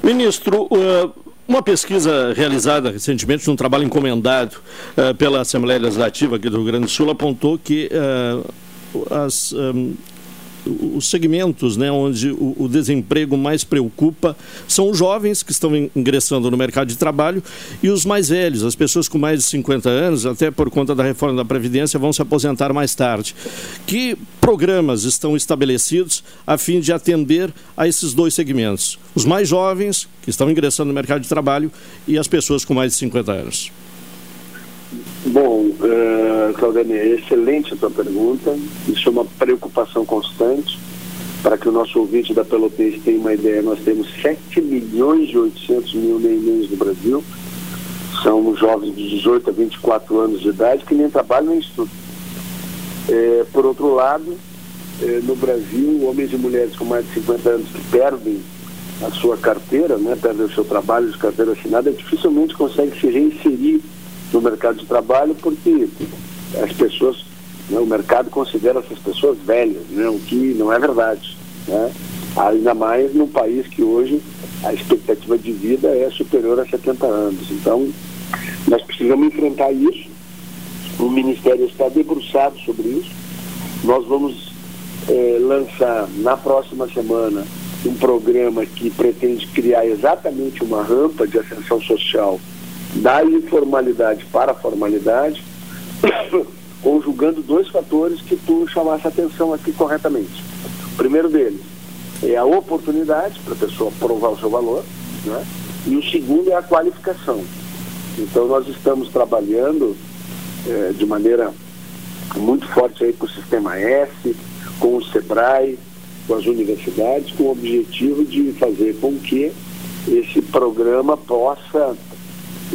Ministro, uh, uma pesquisa realizada recentemente num trabalho encomendado uh, pela Assembleia Legislativa aqui do Rio Grande do Sul apontou que uh, as um, os segmentos né, onde o, o, desemprego mais preocupa são os jovens que estão ingressando no mercado de trabalho e os mais velhos, as pessoas com mais de 50 anos, até por conta da reforma da Previdência, vão se aposentar mais tarde. Que programas estão estabelecidos a fim de atender a esses dois segmentos? Os mais jovens, que estão ingressando no mercado de trabalho, e as pessoas com mais de 50 anos. Bom, uh, Claudine, é excelente a tua pergunta. Isso é uma preocupação constante. Para que o nosso ouvinte da Pelotense tenha uma ideia, nós temos 7 milhões e 800 mil nenéns no Brasil. São jovens de 18 a 24 anos de idade que nem trabalham nem estudam. É, por outro lado, é, no Brasil, homens e mulheres com mais de 50 anos que perdem a sua carteira, né, perdem o seu trabalho de carteira assinada, dificilmente conseguem se reinserir no mercado de trabalho porque as pessoas, né, o mercado considera essas pessoas velhas, né, o que não é verdade. Né? Ainda mais num país que hoje a expectativa de vida é superior a 70 anos. Então, nós precisamos enfrentar isso. O Ministério está debruçado sobre isso. Nós vamos eh, lançar na próxima semana um programa que pretende criar exatamente uma rampa de ascensão social da informalidade para a formalidade, conjugando dois fatores que tu chamasse a atenção aqui corretamente. O primeiro deles é a oportunidade para a pessoa provar o seu valor, né? e o segundo é a qualificação. Então nós estamos trabalhando eh, de maneira muito forte aí com o Sistema S, com o SEBRAE, com as universidades, com o objetivo de fazer com que esse programa possa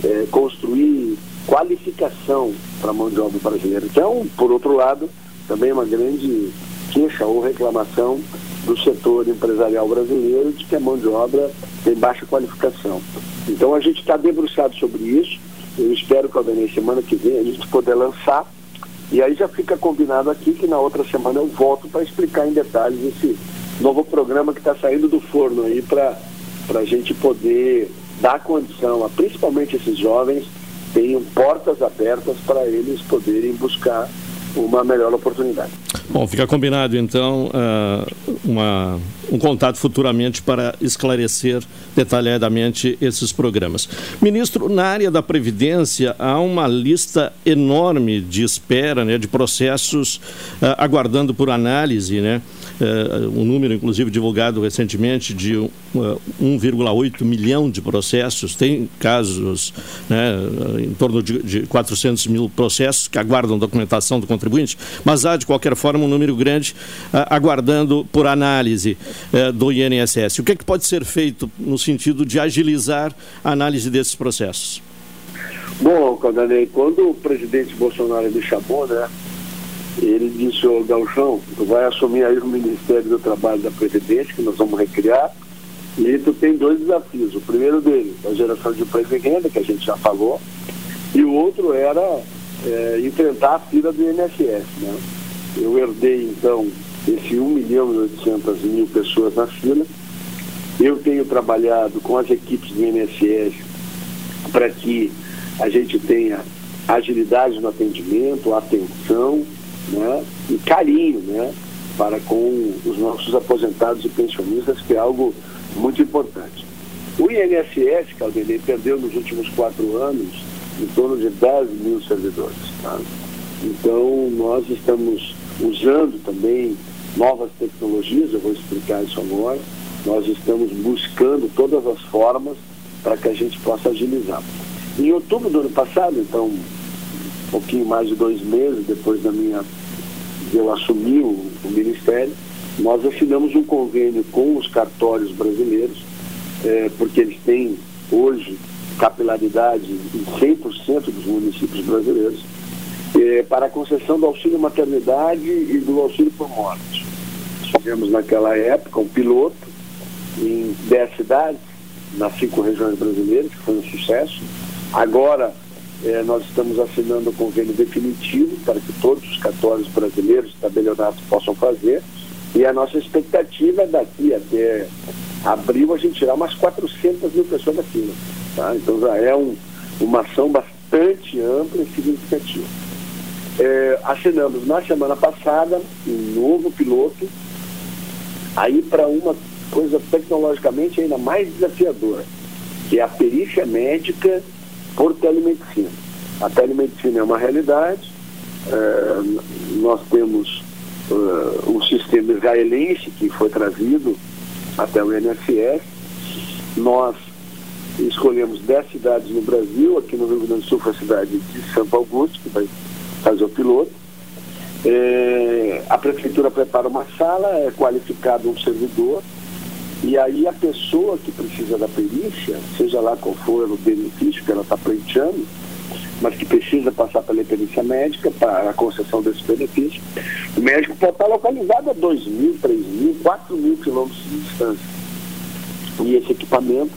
é, construir qualificação para a mão de obra brasileira. Então, por outro lado, também uma grande queixa ou reclamação do setor empresarial brasileiro de que a mão de obra tem baixa qualificação. Então a gente está debruçado sobre isso. Eu espero que a semana que vem a gente poder lançar. E aí já fica combinado aqui que na outra semana eu volto para explicar em detalhes esse novo programa que está saindo do forno aí para a gente poder dar condição a principalmente esses jovens tenham portas abertas para eles poderem buscar uma melhor oportunidade. Bom, fica combinado então uh, uma, um contato futuramente para esclarecer detalhadamente esses programas. Ministro, na área da Previdência há uma lista enorme de espera, né, de processos uh, aguardando por análise, né? Uh, um número, inclusive, divulgado recentemente de uh, 1,8 milhão de processos. Tem casos né, em torno de, de 400 mil processos que aguardam documentação do contribuinte, mas há, de qualquer forma, um número grande aguardando por análise do INSS. O que, é que pode ser feito no sentido de agilizar a análise desses processos? Bom, Caldanei, quando o presidente Bolsonaro me chamou, né, ele disse, ô Galchão, tu vai assumir aí o Ministério do Trabalho da Previdência, que nós vamos recriar, e tu tem dois desafios. O primeiro dele, a geração de emprego e renda, que a gente já falou, e o outro era é, enfrentar a fila do INSS. Né? Eu herdei, então, esse 1 milhão e 800 mil pessoas na fila. Eu tenho trabalhado com as equipes do INSS para que a gente tenha agilidade no atendimento, atenção, né, e carinho né, para com os nossos aposentados e pensionistas, que é algo muito importante. O INSS, Caldenei, perdeu nos últimos quatro anos em torno de 10 mil servidores. Tá? Então, nós estamos usando também novas tecnologias, eu vou explicar isso agora. Nós estamos buscando todas as formas para que a gente possa agilizar. Em outubro do ano passado, então, pouquinho mais de dois meses depois da minha de eu assumir o, o ministério, nós assinamos um convênio com os cartórios brasileiros, é, porque eles têm hoje capilaridade em 100% dos municípios brasileiros, é, para a concessão do auxílio maternidade e do auxílio por morte. Fizemos naquela época um piloto em 10 cidades, nas cinco regiões brasileiras, que foi um sucesso. Agora, é, nós estamos assinando o convênio definitivo para que todos os cartórios brasileiros tabelionatos possam fazer. E a nossa expectativa é daqui até abril a gente tirar umas 400 mil pessoas da fila. Tá? Então já é um, uma ação bastante ampla e significativa. É, assinamos na semana passada um novo piloto, aí para uma coisa tecnologicamente ainda mais desafiadora, que é a perícia médica por telemedicina. A telemedicina é uma realidade, é, nós temos uh, um sistema israelense que foi trazido até o INSS, nós escolhemos 10 cidades no Brasil, aqui no Rio Grande do Sul foi a cidade de Santo Augusto, que vai fazer o piloto. É, a prefeitura prepara uma sala, é qualificado um servidor, e aí a pessoa que precisa da perícia, seja lá qual for o benefício que ela está pleiteando, mas que precisa passar pela perícia médica para a concessão desse benefício, o médico pode estar localizado a 2 mil, 3 mil, 4 mil quilômetros de distância. E esse equipamento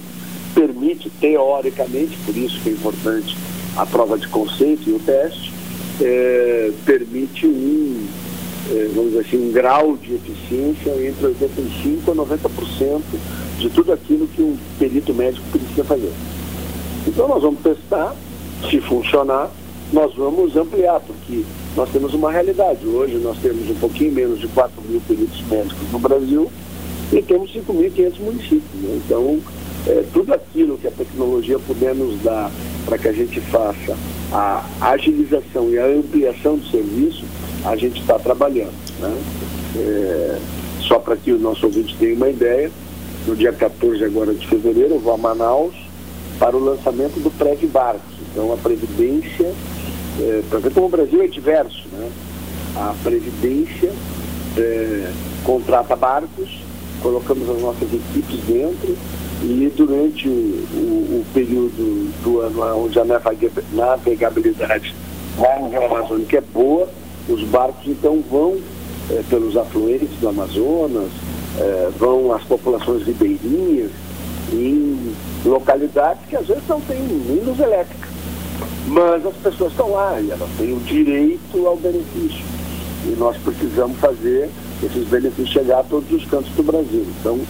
permite, teoricamente, por isso que é importante a prova de conceito e o teste, é, permite um vamos dizer assim, um grau de eficiência entre 85% a 90% de tudo aquilo que um perito médico precisa fazer. Então nós vamos testar, se funcionar, nós vamos ampliar, porque nós temos uma realidade. Hoje nós temos um pouquinho menos de 4 mil peritos médicos no Brasil e temos 5.500 municípios. Né? Então, é, tudo aquilo que a tecnologia puder nos dar para que a gente faça a agilização e a ampliação do serviço, a gente está trabalhando. Né? É, só para que o nosso ouvinte tenha uma ideia, no dia 14 agora de fevereiro eu vou a Manaus para o lançamento do Prev Barcos. Então a Previdência, é, para ver como o Brasil é diverso, né? a Previdência é, contrata barcos, colocamos as nossas equipes dentro e durante o, o, período do ano onde a navegabilidade lá no Rio Amazônico é boa, os barcos então vão é, pelos afluentes do Amazonas, é, vão às populações ribeirinhas, em localidades que às vezes não têm luz elétrica. Mas as pessoas estão lá e elas têm o direito ao benefício. E nós precisamos fazer esses benefícios chegar a todos os cantos do Brasil. Então,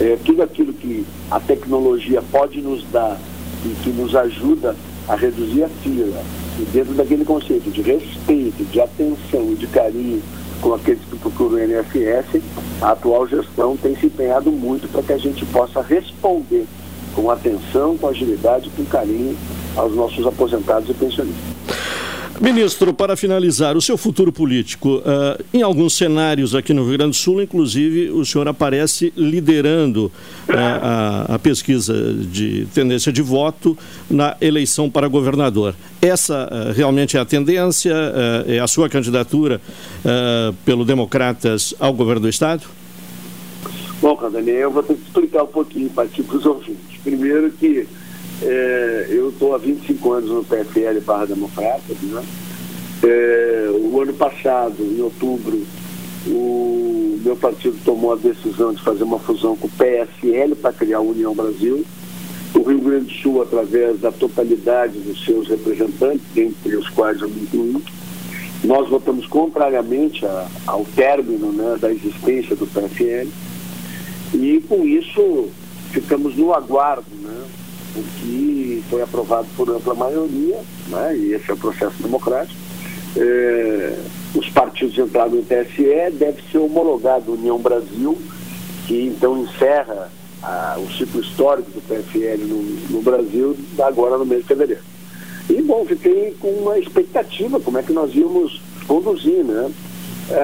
é, tudo aquilo que a tecnologia pode nos dar e que nos ajuda a reduzir a fila, e dentro daquele conceito de respeito, de atenção e de carinho com aqueles que procuram o INSS, a atual gestão tem se empenhado muito para que a gente possa responder com atenção, com agilidade, com carinho aos nossos aposentados e pensionistas. Ministro, para finalizar, o seu futuro político, uh, em alguns cenários aqui no Rio Grande do Sul, inclusive, o senhor aparece liderando uh, a, a, pesquisa de tendência de voto na eleição para governador. Essa uh, realmente é a tendência? é a sua candidatura pelo Democratas ao governo do Estado? Bom, Cadaniel, eu vou ter que explicar um pouquinho para os ouvintes. Primeiro que é, eu estou há 25 anos no PFL Barra Democrata. Né? É, o ano passado, em outubro, o meu partido tomou a decisão de fazer uma fusão com o PSL para criar a União Brasil. O Rio Grande do Sul, através da totalidade dos seus representantes, entre os quais eu me incluí, nós votamos contrariamente a, ao término né, da existência do PFL e com isso ficamos no aguardo né, o que foi aprovado por ampla maioria, né, e esse é o processo democrático. É, os partidos entraram no TSE, deve ser homologado União Brasil, que então encerra a, o ciclo histórico do PFL no, no, Brasil, agora no mês de fevereiro. E, bom, fiquei com uma expectativa, como é que nós íamos conduzir, né?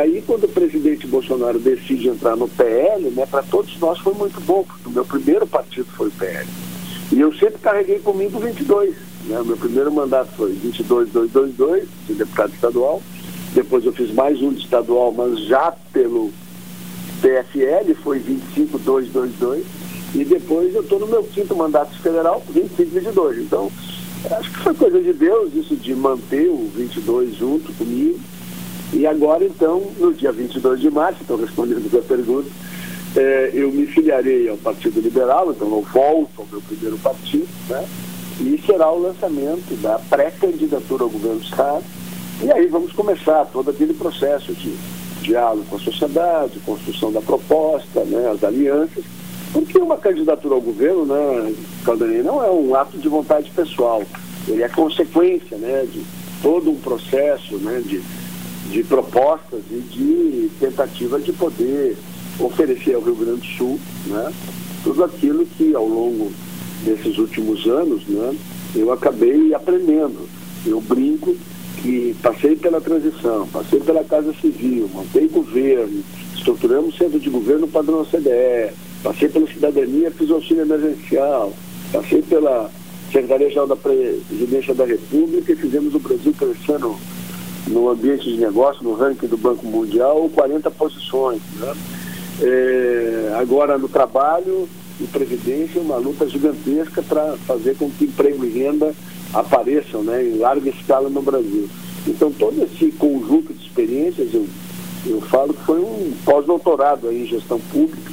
Aí, quando o presidente Bolsonaro decide entrar no PL, né, para todos nós foi muito bom, porque o meu primeiro partido foi o PL. E eu sempre carreguei comigo 22. Né? Meu primeiro mandato foi 22222, de deputado estadual. Depois eu fiz mais um de estadual, mas já pelo PFL, foi 25222. E depois eu estou no meu quinto mandato federal, 2522. Então, acho que foi coisa de Deus isso de manter o 22 junto comigo. E agora, então, no dia 22 de março, estou respondendo a pergunta, é, eu me filiarei ao Partido Liberal, então eu volto ao meu primeiro partido, né? E será o lançamento da pré-candidatura ao governo do Estado. E aí vamos começar todo aquele processo de diálogo com a sociedade, construção da proposta, né, as alianças, porque uma candidatura ao governo, né, Caldanei, não é um ato de vontade pessoal, ele é consequência né, de todo um processo né, de, de propostas e de tentativa de poder oferecer ao Rio Grande do Sul né, tudo aquilo que ao longo desses últimos anos né, eu acabei aprendendo. Eu brinco que passei pela transição, passei pela Casa Civil, montei governo, estruturamos centro de governo padrão CDE, passei pela cidadania, fiz auxílio emergencial, passei pela Secretaria-Geral da Presidência da República e fizemos o Brasil crescendo no ambiente de negócio, no ranking do Banco Mundial, 40 posições. Né? É, agora no trabalho e previdência, uma luta gigantesca para fazer com que emprego e renda apareçam né, em larga escala no Brasil. Então todo esse conjunto de experiências, eu, eu falo que foi um pós-doutorado em gestão pública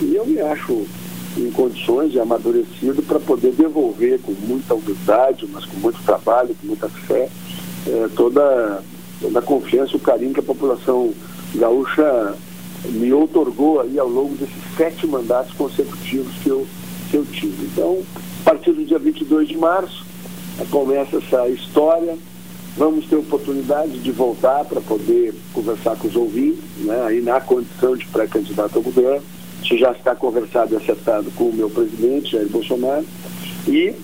e eu me acho em condições de amadurecido para poder devolver com muita humildade, mas com muito trabalho, com muita fé, é, toda, toda a confiança e o carinho que a população gaúcha me outorgou aí ao longo desses sete mandatos consecutivos que eu, que eu tive. Então, a partir do dia 22 de março, começa essa história. Vamos ter oportunidade de voltar para poder conversar com os ouvintes, né, aí na condição de pré-candidato ao governo. Isso já está conversado e acertado com o meu presidente, Jair Bolsonaro. E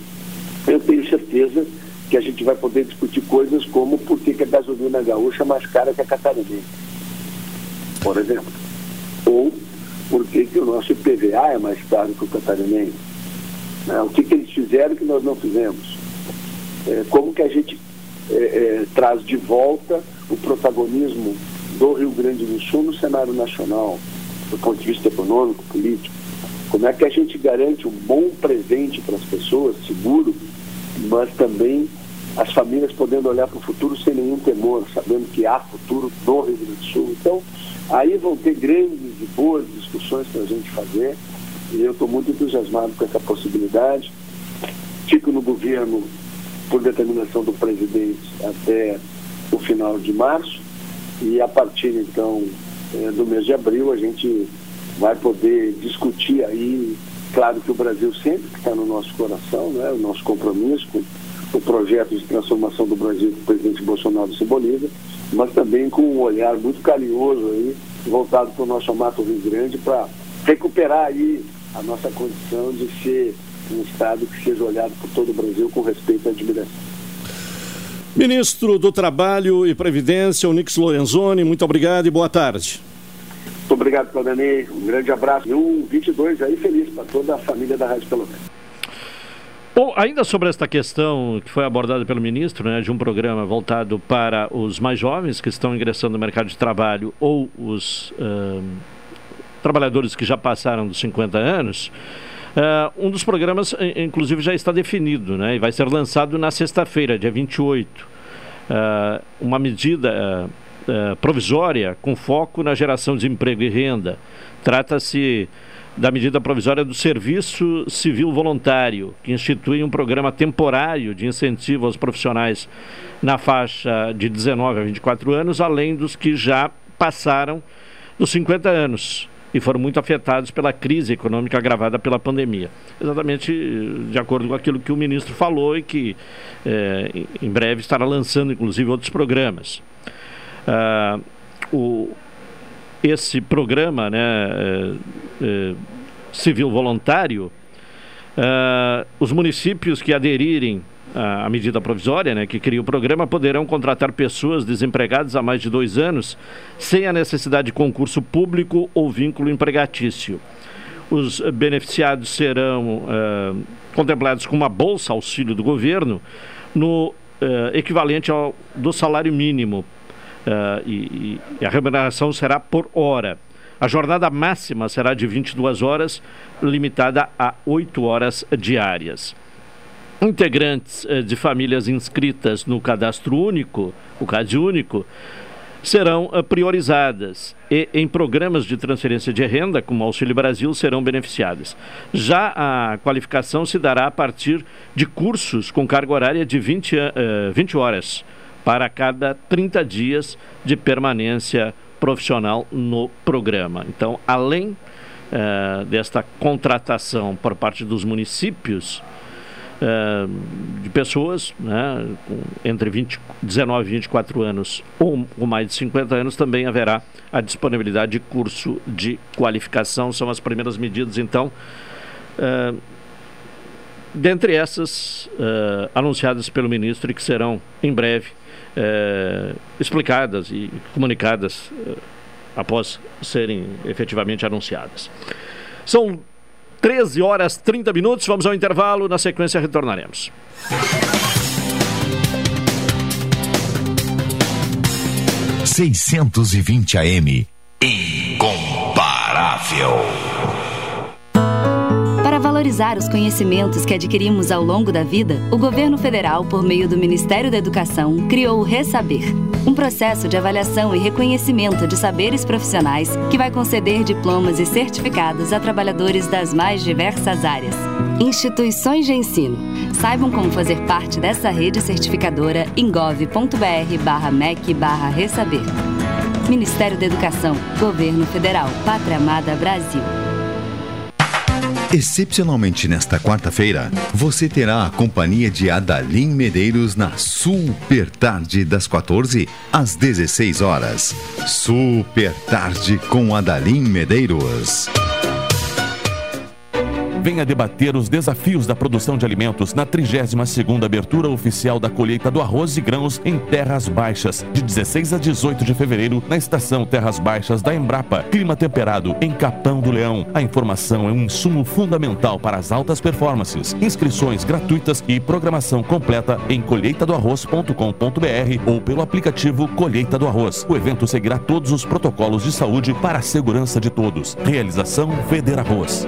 eu tenho certeza que a gente vai poder discutir coisas como por que, que a gasolina gaúcha é mais cara que a catarinense, por exemplo ou por que, que o nosso IPVA é mais caro que o catarinense. Né? O que, que eles fizeram que nós não fizemos. É, como que a gente é, é, traz de volta o protagonismo do Rio Grande do Sul no cenário nacional, do ponto de vista econômico, político. Como é que a gente garante um bom presente para as pessoas, seguro, mas também as famílias podendo olhar para o futuro sem nenhum temor, sabendo que há futuro no Rio Grande do Sul. Então, Aí vão ter grandes e boas discussões para a gente fazer e eu estou muito entusiasmado com essa possibilidade. Fico no governo por determinação do presidente até o final de março e a partir então eh, do mês de abril a gente vai poder discutir aí, claro que o Brasil sempre está no nosso coração, né, o nosso compromisso com o projeto de transformação do Brasil que o presidente Bolsonaro simboliza, mas também com um olhar muito carinhoso aí, voltado para o nosso Mato Rio Grande, para recuperar aí a nossa condição de ser um Estado que seja olhado por todo o Brasil com respeito e admiração. Ministro do Trabalho e Previdência, Onix Lorenzoni, muito obrigado e boa tarde. Muito obrigado, Claudinei. Um grande abraço e um 22 aí feliz para toda a família da Rádio Pelotas. Bom, ainda sobre esta questão que foi abordada pelo ministro, né, de um programa voltado para os mais jovens que estão ingressando no mercado de trabalho ou os uh, trabalhadores que já passaram dos 50 anos, uh, um dos programas, inclusive, já está definido né, e vai ser lançado na sexta-feira, dia 28. Uh, uma medida provisória com foco na geração de emprego e renda. Trata-se da medida provisória do Serviço Civil Voluntário, que institui um programa temporário de incentivo aos profissionais na faixa de 19 a 24 anos, além dos que já passaram dos 50 anos e foram muito afetados pela crise econômica agravada pela pandemia. Exatamente de acordo com aquilo que o ministro falou e que é, em breve estará lançando, inclusive, outros programas. Ah, o, esse programa né, é, é, civil voluntário, uh, os municípios que aderirem à medida provisória, né, que cria o programa, poderão contratar pessoas desempregadas há mais de dois anos sem a necessidade de concurso público ou vínculo empregatício. Os beneficiados serão uh, contemplados com uma bolsa auxílio do governo no uh, equivalente ao do salário mínimo e, e, a remuneração será por hora. A jornada máxima será de 22 horas, limitada a 8 horas diárias. Integrantes uh, de famílias inscritas no cadastro único, o CAD único, serão uh, priorizadas e em programas de transferência de renda, como Auxílio Brasil, serão beneficiadas. Já a qualificação se dará a partir de cursos com carga horária de 20, 20 horas para cada 30 dias de permanência profissional no programa. Então, além uh, desta contratação por parte dos municípios, uh, de pessoas né, entre 20, 19 e 24 anos ou com mais de 50 anos, também haverá a disponibilidade de curso de qualificação. São as primeiras medidas, então. Uh, dentre essas anunciadas pelo ministro e que serão em breve é, explicadas e comunicadas é, após serem efetivamente anunciadas. São 13 horas 30 minutos, vamos ao intervalo, na sequência retornaremos. Seiscentos e vinte AM, incomparável valorizar os conhecimentos que adquirimos ao longo da vida, o governo federal, por meio do Ministério da Educação, criou o Resaber, um processo de avaliação e reconhecimento de saberes profissionais que vai conceder diplomas e certificados a trabalhadores das mais diversas áreas. Instituições de ensino. Saibam como fazer parte dessa rede certificadora em gov.br/mec/resaber. Ministério da Educação, Governo Federal, Pátria Amada Brasil. Excepcionalmente nesta quarta-feira, você terá a companhia de Adalim Medeiros na Super Tarde das 14 às 16 horas. Super Tarde com Adalim Medeiros. Venha debater os desafios da produção de alimentos na 32ª abertura oficial da colheita do arroz e grãos em Terras Baixas, de 16 a 18 de fevereiro, na estação Terras Baixas da Embrapa. Clima temperado em Capão do Leão. A informação é um insumo fundamental para as altas performances. Inscrições gratuitas e programação completa em colheitadoarroz.com.br ou pelo aplicativo Colheita do Arroz. O evento seguirá todos os protocolos de saúde para a segurança de todos. Realização Feder Arroz.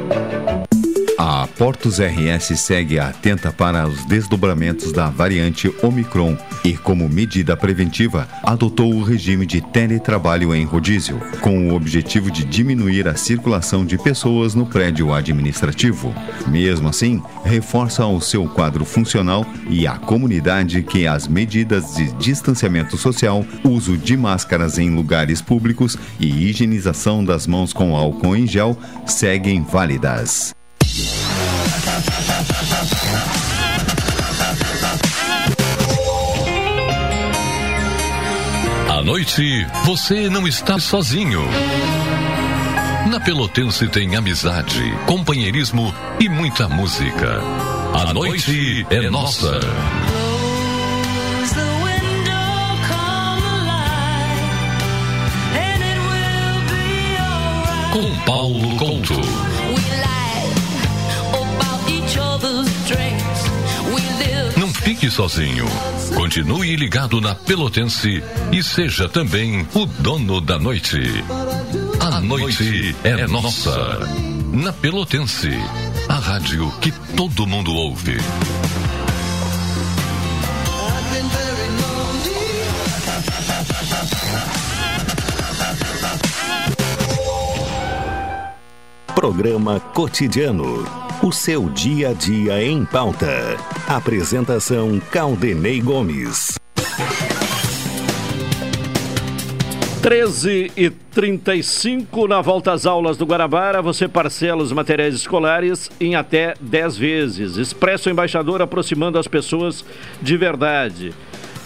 A Portos RS segue atenta para os desdobramentos da variante Omicron e, como medida preventiva, adotou o regime de teletrabalho em rodízio, com o objetivo de diminuir a circulação de pessoas no prédio administrativo. Mesmo assim, reforça o seu quadro funcional e a comunidade que as medidas de distanciamento social, uso de máscaras em lugares públicos e higienização das mãos com álcool em gel seguem válidas. À noite, você não está sozinho. Na Pelotense tem amizade, companheirismo e muita música. A noite é nossa. Com Paulo Couto. Fique sozinho. Continue ligado na Pelotense e seja também o dono da noite. A noite é nossa. Na Pelotense, a rádio que todo mundo ouve. Programa Cotidiano. O seu dia a dia em pauta. Apresentação Caldenei Gomes. 13 e 35 na volta às aulas do Guarabara, você parcela os materiais escolares em até 10 vezes. Expresso Embaixador aproximando as pessoas de verdade.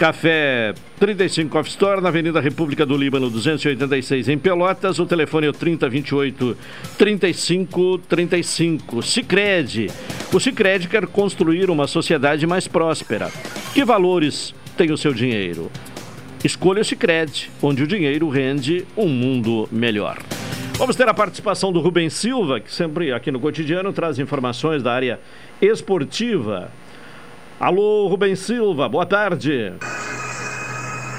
Café 35 Off Store, na Avenida República do Líbano, 286 em Pelotas. O telefone é o 3028 3535. Sicredi. O Sicredi quer construir uma sociedade mais próspera. Que valores tem o seu dinheiro? Escolha o Sicredi, onde o dinheiro rende um mundo melhor. Vamos ter a participação do Rubem Silva, que sempre aqui no cotidiano traz informações da área esportiva. Alô, Rubem Silva, boa tarde.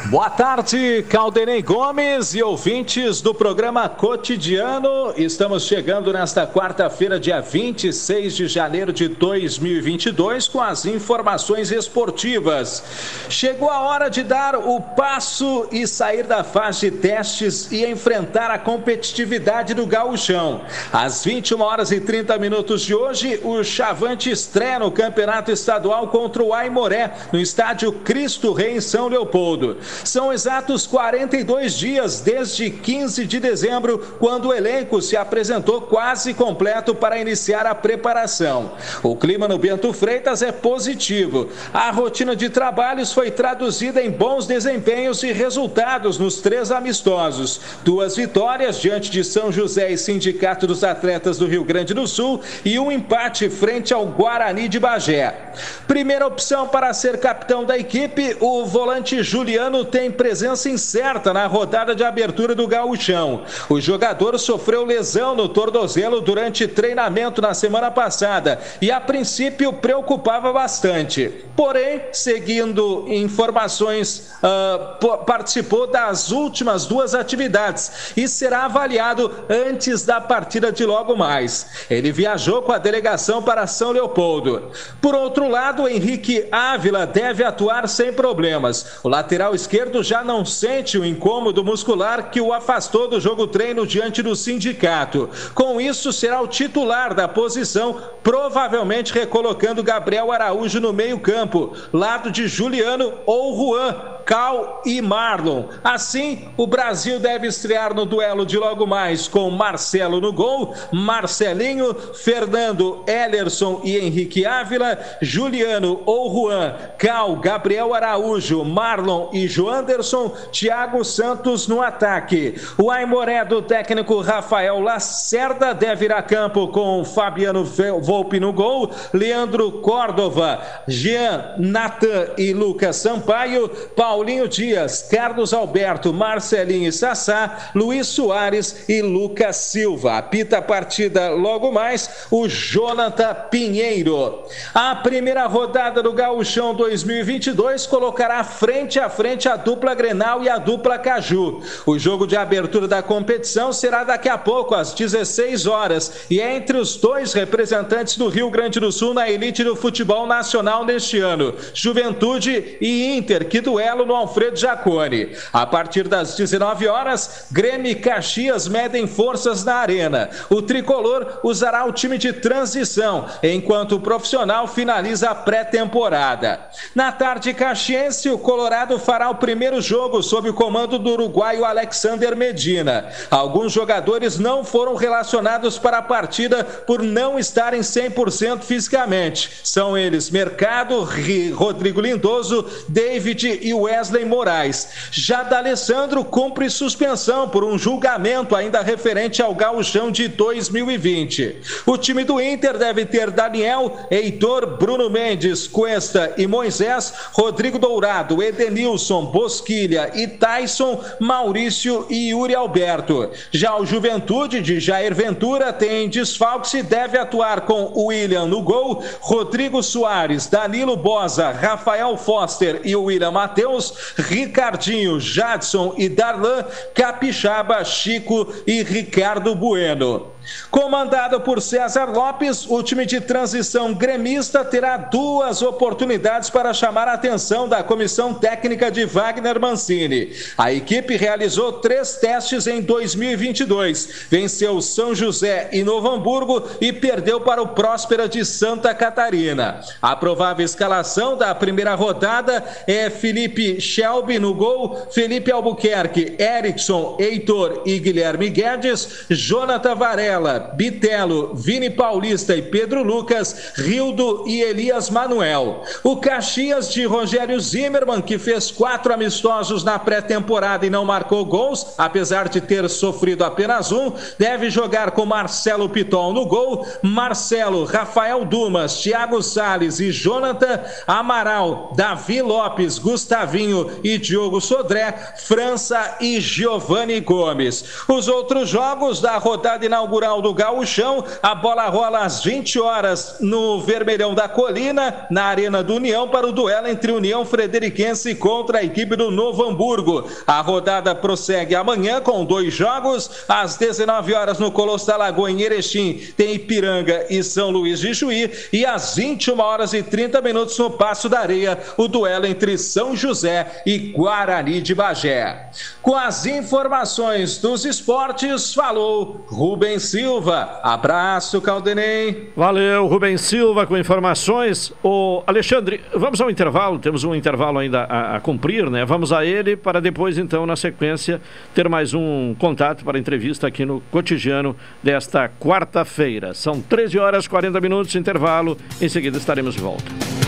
Boa tarde, Caldenei Gomes e ouvintes do programa Cotidiano. Estamos chegando nesta quarta-feira, dia 26 de janeiro de 2022, com as informações esportivas. Chegou a hora de dar o passo e sair da fase de testes e enfrentar a competitividade do gauchão. Às 21 horas e 30 minutos de hoje, o Chavante estreia no Campeonato Estadual contra o Aimoré, no estádio Cristo Rei, em São Leopoldo. São exatos 42 dias desde 15 de dezembro, quando o elenco se apresentou quase completo para iniciar a preparação. O clima no Bento Freitas é positivo. A rotina de trabalhos foi traduzida em bons desempenhos e resultados nos três amistosos. Duas vitórias diante de São José e Sindicato dos Atletas do Rio Grande do Sul e um empate frente ao Guarani de Bagé. Primeira opção para ser capitão da equipe, o volante Juliano tem presença incerta na rodada de abertura do gauchão. O jogador sofreu lesão no tornozelo durante treinamento na semana passada e a princípio preocupava bastante. Porém, seguindo informações, uh, participou das últimas duas atividades e será avaliado antes da partida de logo mais. Ele viajou com a delegação para São Leopoldo. Por outro lado, Henrique Ávila deve atuar sem problemas. O lateral esquerdo já não sente o incômodo muscular que o afastou do jogo treino diante do sindicato. Com isso, será o titular da posição, provavelmente recolocando Gabriel Araújo no meio-campo, lado de Juliano ou Juan, Cal e Marlon. Assim, o Brasil deve estrear no duelo de logo mais com Marcelo no gol, Marcelinho, Fernando, Ellerson e Henrique Ávila, Juliano ou Juan, Cal, Gabriel Araújo, Marlon e Joanderson, Thiago Santos no ataque. O Aimoré do técnico Rafael Lacerda deve ir a campo com Fabiano Volpe no gol, Leandro Córdova, Jean, Natan e Lucas Sampaio, Paulo Paulinho Dias, Carlos Alberto, Marcelinho Sassá, Luiz Soares e Lucas Silva. Apita a partida logo mais o Jonathan Pinheiro. A primeira rodada do Gauchão 2022 colocará frente a frente a dupla Grenal e a dupla Caju. O jogo de abertura da competição será daqui a pouco, às 16 horas, e é entre os dois representantes do Rio Grande do Sul na elite do futebol nacional neste ano, Juventude e Inter, que duelo no Alfredo Jacone. A partir das 19 horas, Grêmio e Caxias medem forças na arena. O tricolor usará o time de transição, enquanto o profissional finaliza a pré-temporada. Na tarde caxiense, o Colorado fará o primeiro jogo sob o comando do uruguaio Alexander Medina. Alguns jogadores não foram relacionados para a partida por não estarem 100% fisicamente. São eles Mercado, Rodrigo Lindoso, David e Wesley Moraes. Já D'Alessandro cumpre suspensão por um julgamento ainda referente ao gauchão de 2020. O time do Inter deve ter Daniel, Heitor, Bruno Mendes, Cuesta e Moisés, Rodrigo Dourado, Edenilson, Bosquilha e Tyson, Maurício e Yuri Alberto. Já o Juventude de Jair Ventura tem desfalque e deve atuar com William no gol, Rodrigo Soares, Danilo Bosa, Rafael Foster e William Matheus, Ricardinho, Jadson e Darlan, Capixaba, Chico e Ricardo Bueno. Comandado por César Lopes, o time de transição gremista terá duas oportunidades para chamar a atenção da comissão técnica de Wagner Mancini. A equipe realizou três testes em 2022, venceu São José e Novo Hamburgo e perdeu para o Próspera de Santa Catarina. A provável escalação da primeira rodada é Felipe Shelby no gol, Felipe Albuquerque, Erickson, Heitor e Guilherme Guedes, Jonathan Varela. Varela, Bitelo, Vini Paulista e Pedro Lucas, Rildo e Elias Manuel. O Caxias de Rogério Zimmermann, que fez quatro amistosos na pré-temporada e não marcou gols, apesar de ter sofrido apenas um, deve jogar com Marcelo Piton no gol, Marcelo, Rafael Dumas, Thiago Sales e Jonathan Amaral, Davi Lopes, Gustavinho e Diogo Sodré, França e Giovanni Gomes. Os outros jogos da rodada inaugural inaugural do Gauchão. A bola rola às 20 horas no Vermelhão da Colina, na Arena do União, para o duelo entre União Frederiquense contra a equipe do Novo Hamburgo. A rodada prossegue amanhã com dois jogos. Às 19 horas no Colosso da Lagoa, em Erechim, tem Ipiranga e São Luís de Juí. E às 21 horas e 30 minutos no Passo da Areia, o duelo entre São José e Guarani de Bagé. Com as informações dos esportes, falou Rubens Silva. Abraço, Caldenei. Valeu, Rubens Silva com informações. O Alexandre, vamos ao intervalo, temos um intervalo ainda a, a, cumprir, né? Vamos a ele para depois, então, na sequência, ter mais um contato para entrevista aqui no cotidiano desta quarta-feira. São 13 horas e 40 minutos intervalo. Em seguida estaremos de volta.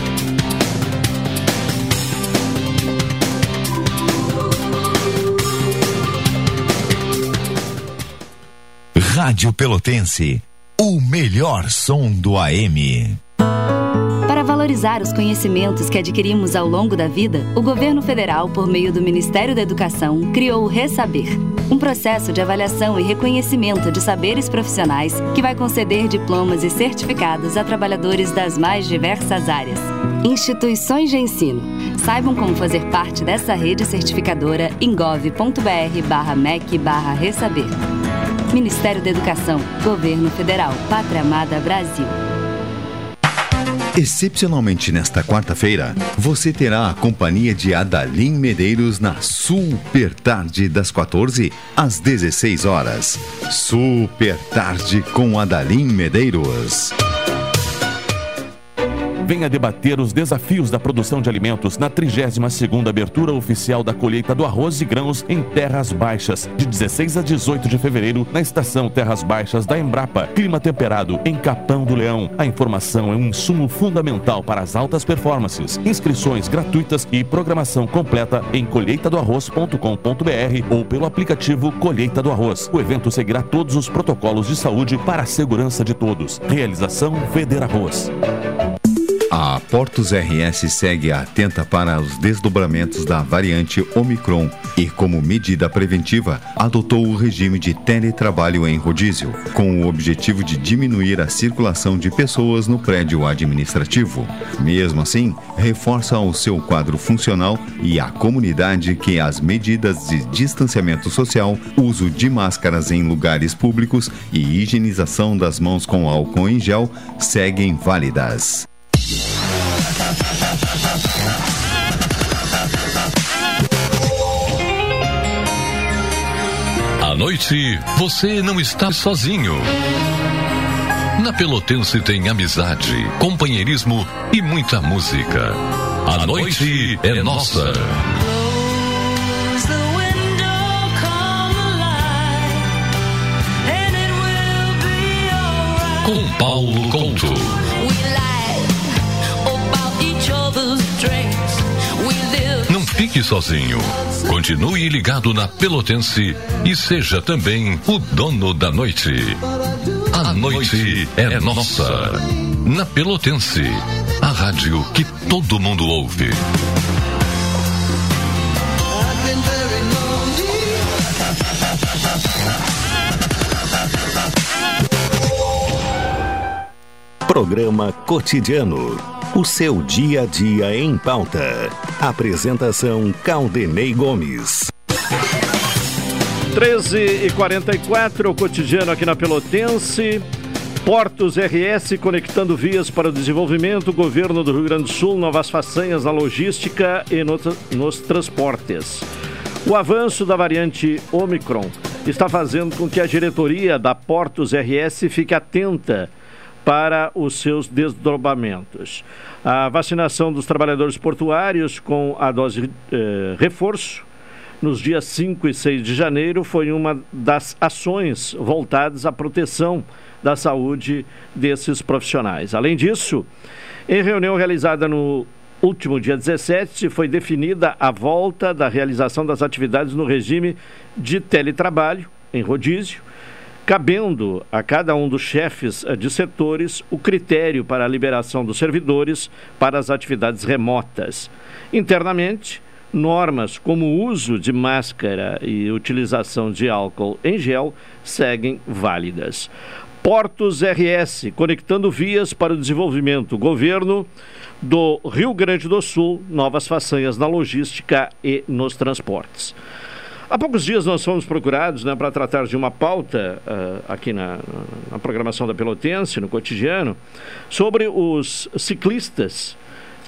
Rádio Pelotense, o melhor som do AM. Para valorizar os conhecimentos que adquirimos ao longo da vida, o governo federal, por meio do Ministério da Educação, criou o Resaber, um processo de avaliação e reconhecimento de saberes profissionais que vai conceder diplomas e certificados a trabalhadores das mais diversas áreas. Instituições de ensino. Saibam como fazer parte dessa rede certificadora em gov.br/mec/resaber. Ministério da Educação, Governo Federal, Pátria Amada Brasil. Excepcionalmente nesta quarta-feira, você terá a companhia de Adalim Medeiros na Super Tarde das 14 às 16 horas. Super Tarde com Adalim Medeiros. Venha debater os desafios da produção de alimentos na 32ª abertura oficial da colheita do arroz e grãos em Terras Baixas, de 16 a 18 de fevereiro, na estação Terras Baixas da Embrapa. Clima temperado em Capão do Leão. A informação é um insumo fundamental para as altas performances. Inscrições gratuitas e programação completa em colheitadoarroz.com.br ou pelo aplicativo Colheita do Arroz. O evento seguirá todos os protocolos de saúde para a segurança de todos. Realização Feder Arroz. A Portos RS segue atenta para os desdobramentos da variante Omicron e, como medida preventiva, adotou o regime de teletrabalho em rodízio, com o objetivo de diminuir a circulação de pessoas no prédio administrativo. Mesmo assim, reforça o seu quadro funcional e a comunidade que as medidas de distanciamento social, uso de máscaras em lugares públicos e higienização das mãos com álcool em gel seguem válidas. À noite, você não está sozinho. Na Pelotense tem amizade, companheirismo e muita música. A noite é nossa. Com Paulo Couto. Fique sozinho. Continue ligado na Pelotense e seja também o dono da noite. A noite é nossa. Na Pelotense, a rádio que todo mundo ouve. Programa Cotidiano. O seu dia a dia em pauta. Apresentação Caldenei Gomes. 13 e 44 o cotidiano aqui na Pelotense. Portos RS conectando vias para o desenvolvimento, governo do Rio Grande do Sul, novas façanhas na logística e no, nos transportes. O avanço da variante Omicron está fazendo com que a diretoria da Portos RS fique atenta para os seus desdobramentos. A vacinação dos trabalhadores portuários com a dose eh, reforço nos dias 5 e 6 de janeiro foi uma das ações voltadas à proteção da saúde desses profissionais. Além disso, em reunião realizada no último dia 17, foi definida a volta da realização das atividades no regime de teletrabalho, em rodízio, cabendo a cada um dos chefes de setores o critério para a liberação dos servidores para as atividades remotas. Internamente, normas como o uso de máscara e utilização de álcool em gel seguem válidas. Portos RS, conectando vias para o desenvolvimento. Governo do Rio Grande do Sul, novas façanhas na logística e nos transportes. Há poucos dias nós fomos procurados né, para tratar de uma pauta uh, aqui na, na, programação da Pelotense, no cotidiano, sobre os ciclistas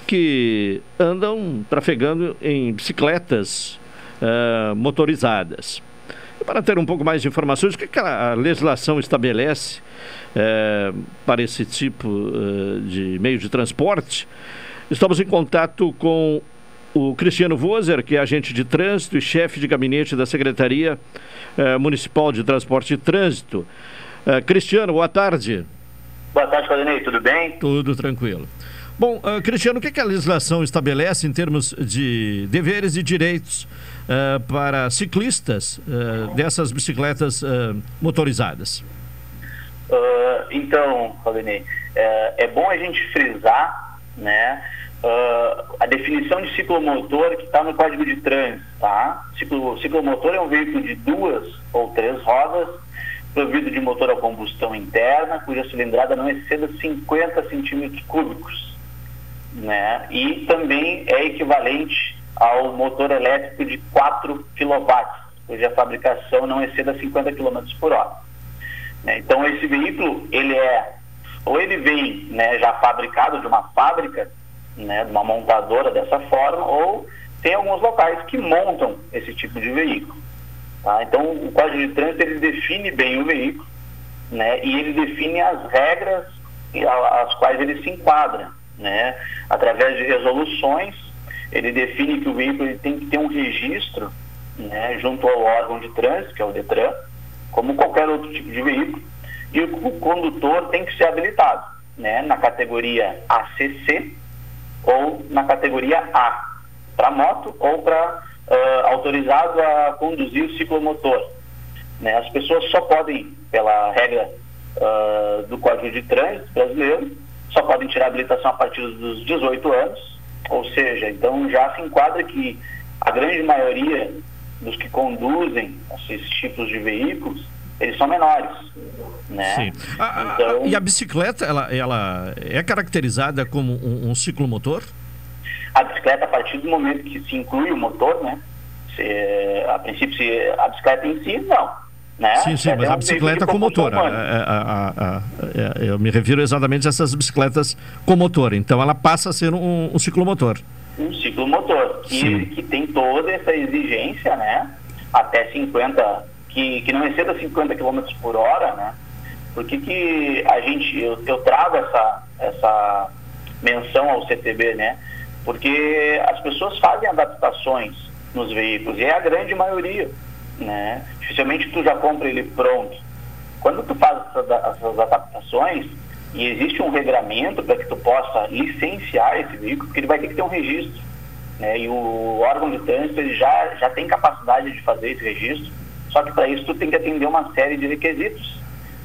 que andam trafegando em bicicletas uh, motorizadas. E para ter um pouco mais de informações, o que, que a legislação estabelece uh, para esse tipo uh, de meio de transporte? Estamos em contato com o Cristiano Voser, que é agente de trânsito e chefe de gabinete da Secretaria Municipal de Transporte e Trânsito. Cristiano, boa tarde. Boa tarde, Claudinei, tudo bem? Tudo tranquilo. Bom, uh, Cristiano, o que, que, a legislação estabelece em termos de deveres e direitos uh, para ciclistas uh, dessas bicicletas motorizadas? então, Claudinei, é, é, bom a gente frisar né, a definição de ciclomotor que está no Código de Trânsito. Tá? Ciclo, ciclomotor é um veículo de duas ou três rodas provido de motor a combustão interna, cuja cilindrada não exceda 50 centímetros cúbicos né? E também é equivalente ao motor elétrico de 4 kW, cuja fabricação não exceda 50 km por hora. Né? Então esse veículo ele é ou ele vem né, já fabricado de uma fábrica, né, de uma montadora dessa forma, ou tem alguns locais que montam esse tipo de veículo. Tá? Então o Código de Trânsito ele define bem o veículo, né, e ele define as regras às quais ele se enquadra né? Através de resoluções, ele define que o veículo tem que ter um registro né, junto ao órgão de trânsito, que é o DETRAN, como qualquer outro tipo de veículo, e o condutor tem que ser habilitado né, na categoria ACC ou na categoria A, para moto ou para uh, autorizado a conduzir o ciclomotor. Né, as pessoas só podem, pela regra uh, do Código de Trânsito brasileiro, só podem tirar a habilitação a partir dos 18 anos, ou seja, então já se enquadra que a grande maioria dos que conduzem esses tipos de veículos, eles são menores, né? Sim. A- a- Então- e a bicicleta, ela, ela é caracterizada como um, um ciclomotor? A bicicleta, a partir do momento que se inclui o motor, né? Se, a princípio, se, a bicicleta em si, não. Né? sim, sim, É mas um a bicicleta com motor. humana. A- a- a- a- eu me refiro exatamente a essas bicicletas com motor. Então ela passa a ser um, um ciclomotor. um ciclomotor Sim. que, que tem toda essa exigência, né? Até 50, que, que não exceda 50 km por hora, né? Por que, que a gente, eu, eu trago essa, essa menção ao CTB, né? Porque as pessoas fazem adaptações nos veículos, e é a grande maioria, né? Dificilmente tu já compra ele pronto. Quando tu faz essas, adaptações, e existe um regramento para que tu possa licenciar esse veículo, porque ele vai ter que ter um registro. Né? E o órgão de trânsito ele já, já tem capacidade de fazer esse registro, só que para isso tu tem que atender uma série de requisitos.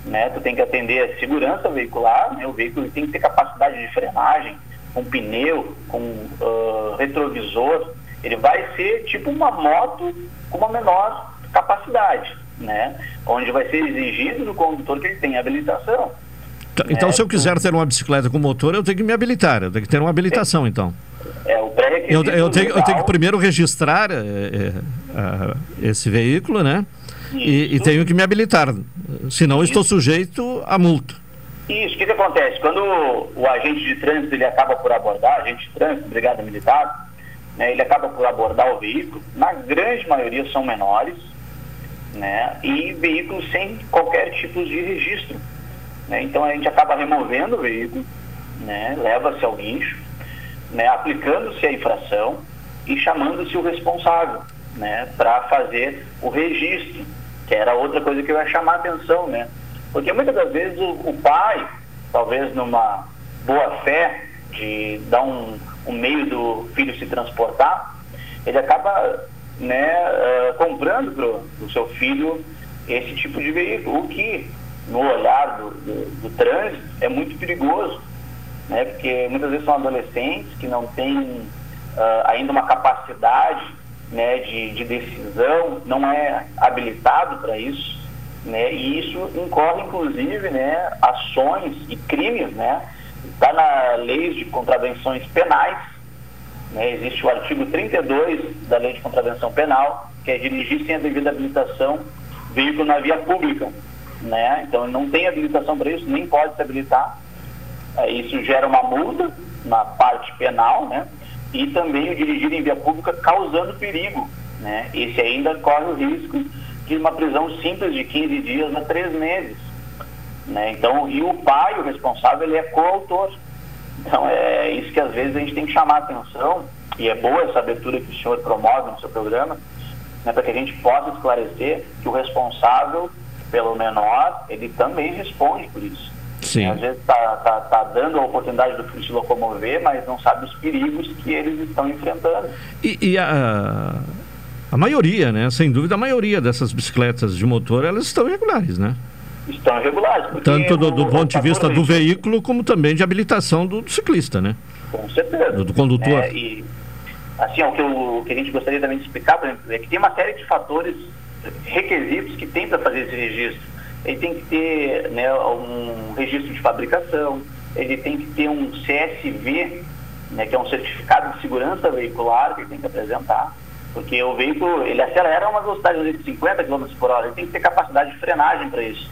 Né? Tu tem que atender a segurança veicular, né? o veículo tem que ter capacidade de frenagem, com pneu, com ah, retrovisor. Ele vai ser tipo uma moto com uma menor capacidade, né? onde vai ser exigido do condutor que ele tenha habilitação. T- Então, É, se eu quiser ter uma bicicleta com motor, eu tenho que me habilitar. Eu tenho que ter uma habilitação, então. É o pré-requisito. Eu, eu, tenho, eu tenho que primeiro registrar eh, eh, ah, esse veículo, né? E, e tenho que me habilitar. Senão, eu estou sujeito a multa. Isso, o que, que acontece? Quando o, o agente de trânsito ele acaba por abordar, agente de trânsito, brigada militar, né, ele acaba por abordar o veículo, na grande maioria são menores, né, e veículos sem qualquer tipo de registro. né. Então a gente acaba removendo o veículo, né, leva-se ao guincho, né, aplicando-se a infração e chamando-se o responsável né, para fazer o registro, que era outra coisa que eu ia chamar a atenção, né? Porque muitas das vezes o, o pai, talvez numa boa fé de dar um, um meio do filho se transportar, ele acaba né, eh, comprando para o seu filho esse tipo de veículo, o que no olhar do, do, do trânsito é muito perigoso, né? Porque muitas vezes são adolescentes que não têm ah, ainda uma capacidade né, de, de decisão, não é habilitado para isso, né? E isso incorre inclusive, né, ações e crimes, né? Está na lei de contravenções penais, né? Existe o artigo 32 da lei de contravenção penal, que é dirigir sem a devida habilitação veículo na via pública, né? Então ele não tem habilitação para isso, nem pode se habilitar. É, Isso gera uma multa na parte penal, né? E também o dirigir em via pública causando perigo, né? Esse ainda corre o risco de uma prisão simples de 15 dias a 3 meses, né? Então, e o pai, o responsável, ele é coautor. Então, é isso que às vezes a gente tem que chamar a atenção, e é boa essa abertura que o senhor promove no seu programa, né, para que a gente possa esclarecer que o responsável pelo menor, ele também responde por isso. Sim. Às vezes está tá, tá dando a oportunidade do filho se locomover, mas não sabe os perigos que eles estão enfrentando. E, e a, a maioria, né? Sem dúvida, a maioria dessas bicicletas de motor, elas estão irregulares, né? Estão irregulares. Tanto do, do ponto de vista do veículo, como também de habilitação do, do ciclista, né? Com certeza. Do, do condutor. É, e, assim, o que, eu- o que a gente gostaria também de explicar, por exemplo, é que tem uma série de fatores, requisitos que tem para fazer esse registro. Ele tem que ter né, um registro de fabricação, ele tem que ter um CSV, né, que é um certificado de segurança veicular que ele tem que apresentar, porque o veículo ele acelera a uma velocidade de 50 km por hora, ele tem que ter capacidade de frenagem para isso.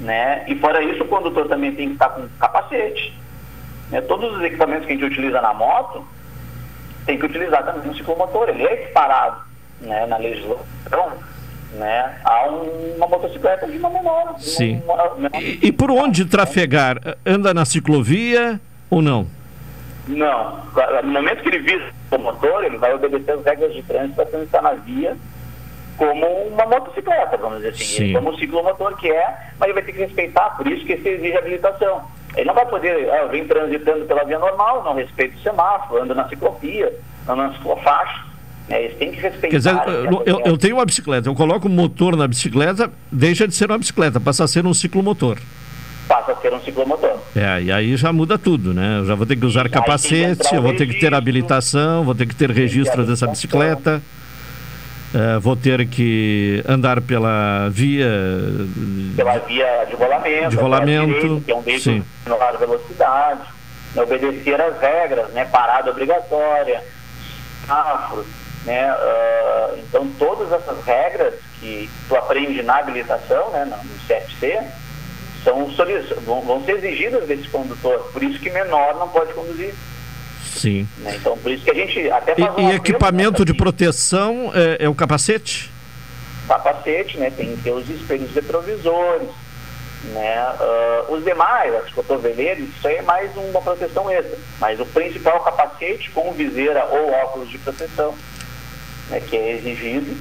Né? E fora isso, o condutor também tem que estar com capacete. Né? Todos os equipamentos que a gente utiliza na moto, tem que utilizar também no ciclomotor. Ele é equiparado né, na legislação né, a um- uma motocicleta de uma menor. Sim. uma menor- E, e por onde trafegar? Anda na ciclovia ou não? Não. No momento que ele visa o motor, ele vai obedecer as regras de trânsito para transitar na via como uma motocicleta, vamos dizer assim. Sim. Ele, como um ciclomotor que é, mas ele vai ter que respeitar, por isso que se exige habilitação. Ele não vai poder, ah, venho transitando pela via normal, não respeito o semáforo, ando na ciclovia, ando na ciclofaixa. Né? Eles têm que respeitar. Quer dizer, eu, eu- tenho uma bicicleta, eu coloco o motor na bicicleta, deixa de ser uma bicicleta, passa a ser um ciclomotor. passa a ser um ciclomotor. É, e aí já muda tudo, né? Eu já vou ter que usar capacete, eu vou ter que ter habilitação, vou ter que ter registro dessa bicicleta. É, vou ter que andar pela via. Pela via de rolamento. De rolamento. Direito, que é um veículo de menor velocidade. Né, obedecer as regras, né? Parada obrigatória, semáforos, né? Uh, então, todas essas regras que tu aprende na habilitação, né? No CFC, são, vão, vão ser exigidas desse condutor. Por isso que menor não pode conduzir. Sim. Né? Então, por isso que a gente até faz E, e equipamento de proteção é, é, o capacete? Capacete, né? Tem que ter os espelhos retrovisores, né? Uh, os demais, as cotoveleiras, isso aí é mais uma proteção extra. Mas o principal capacete com viseira ou óculos de proteção, né? Que é exigido.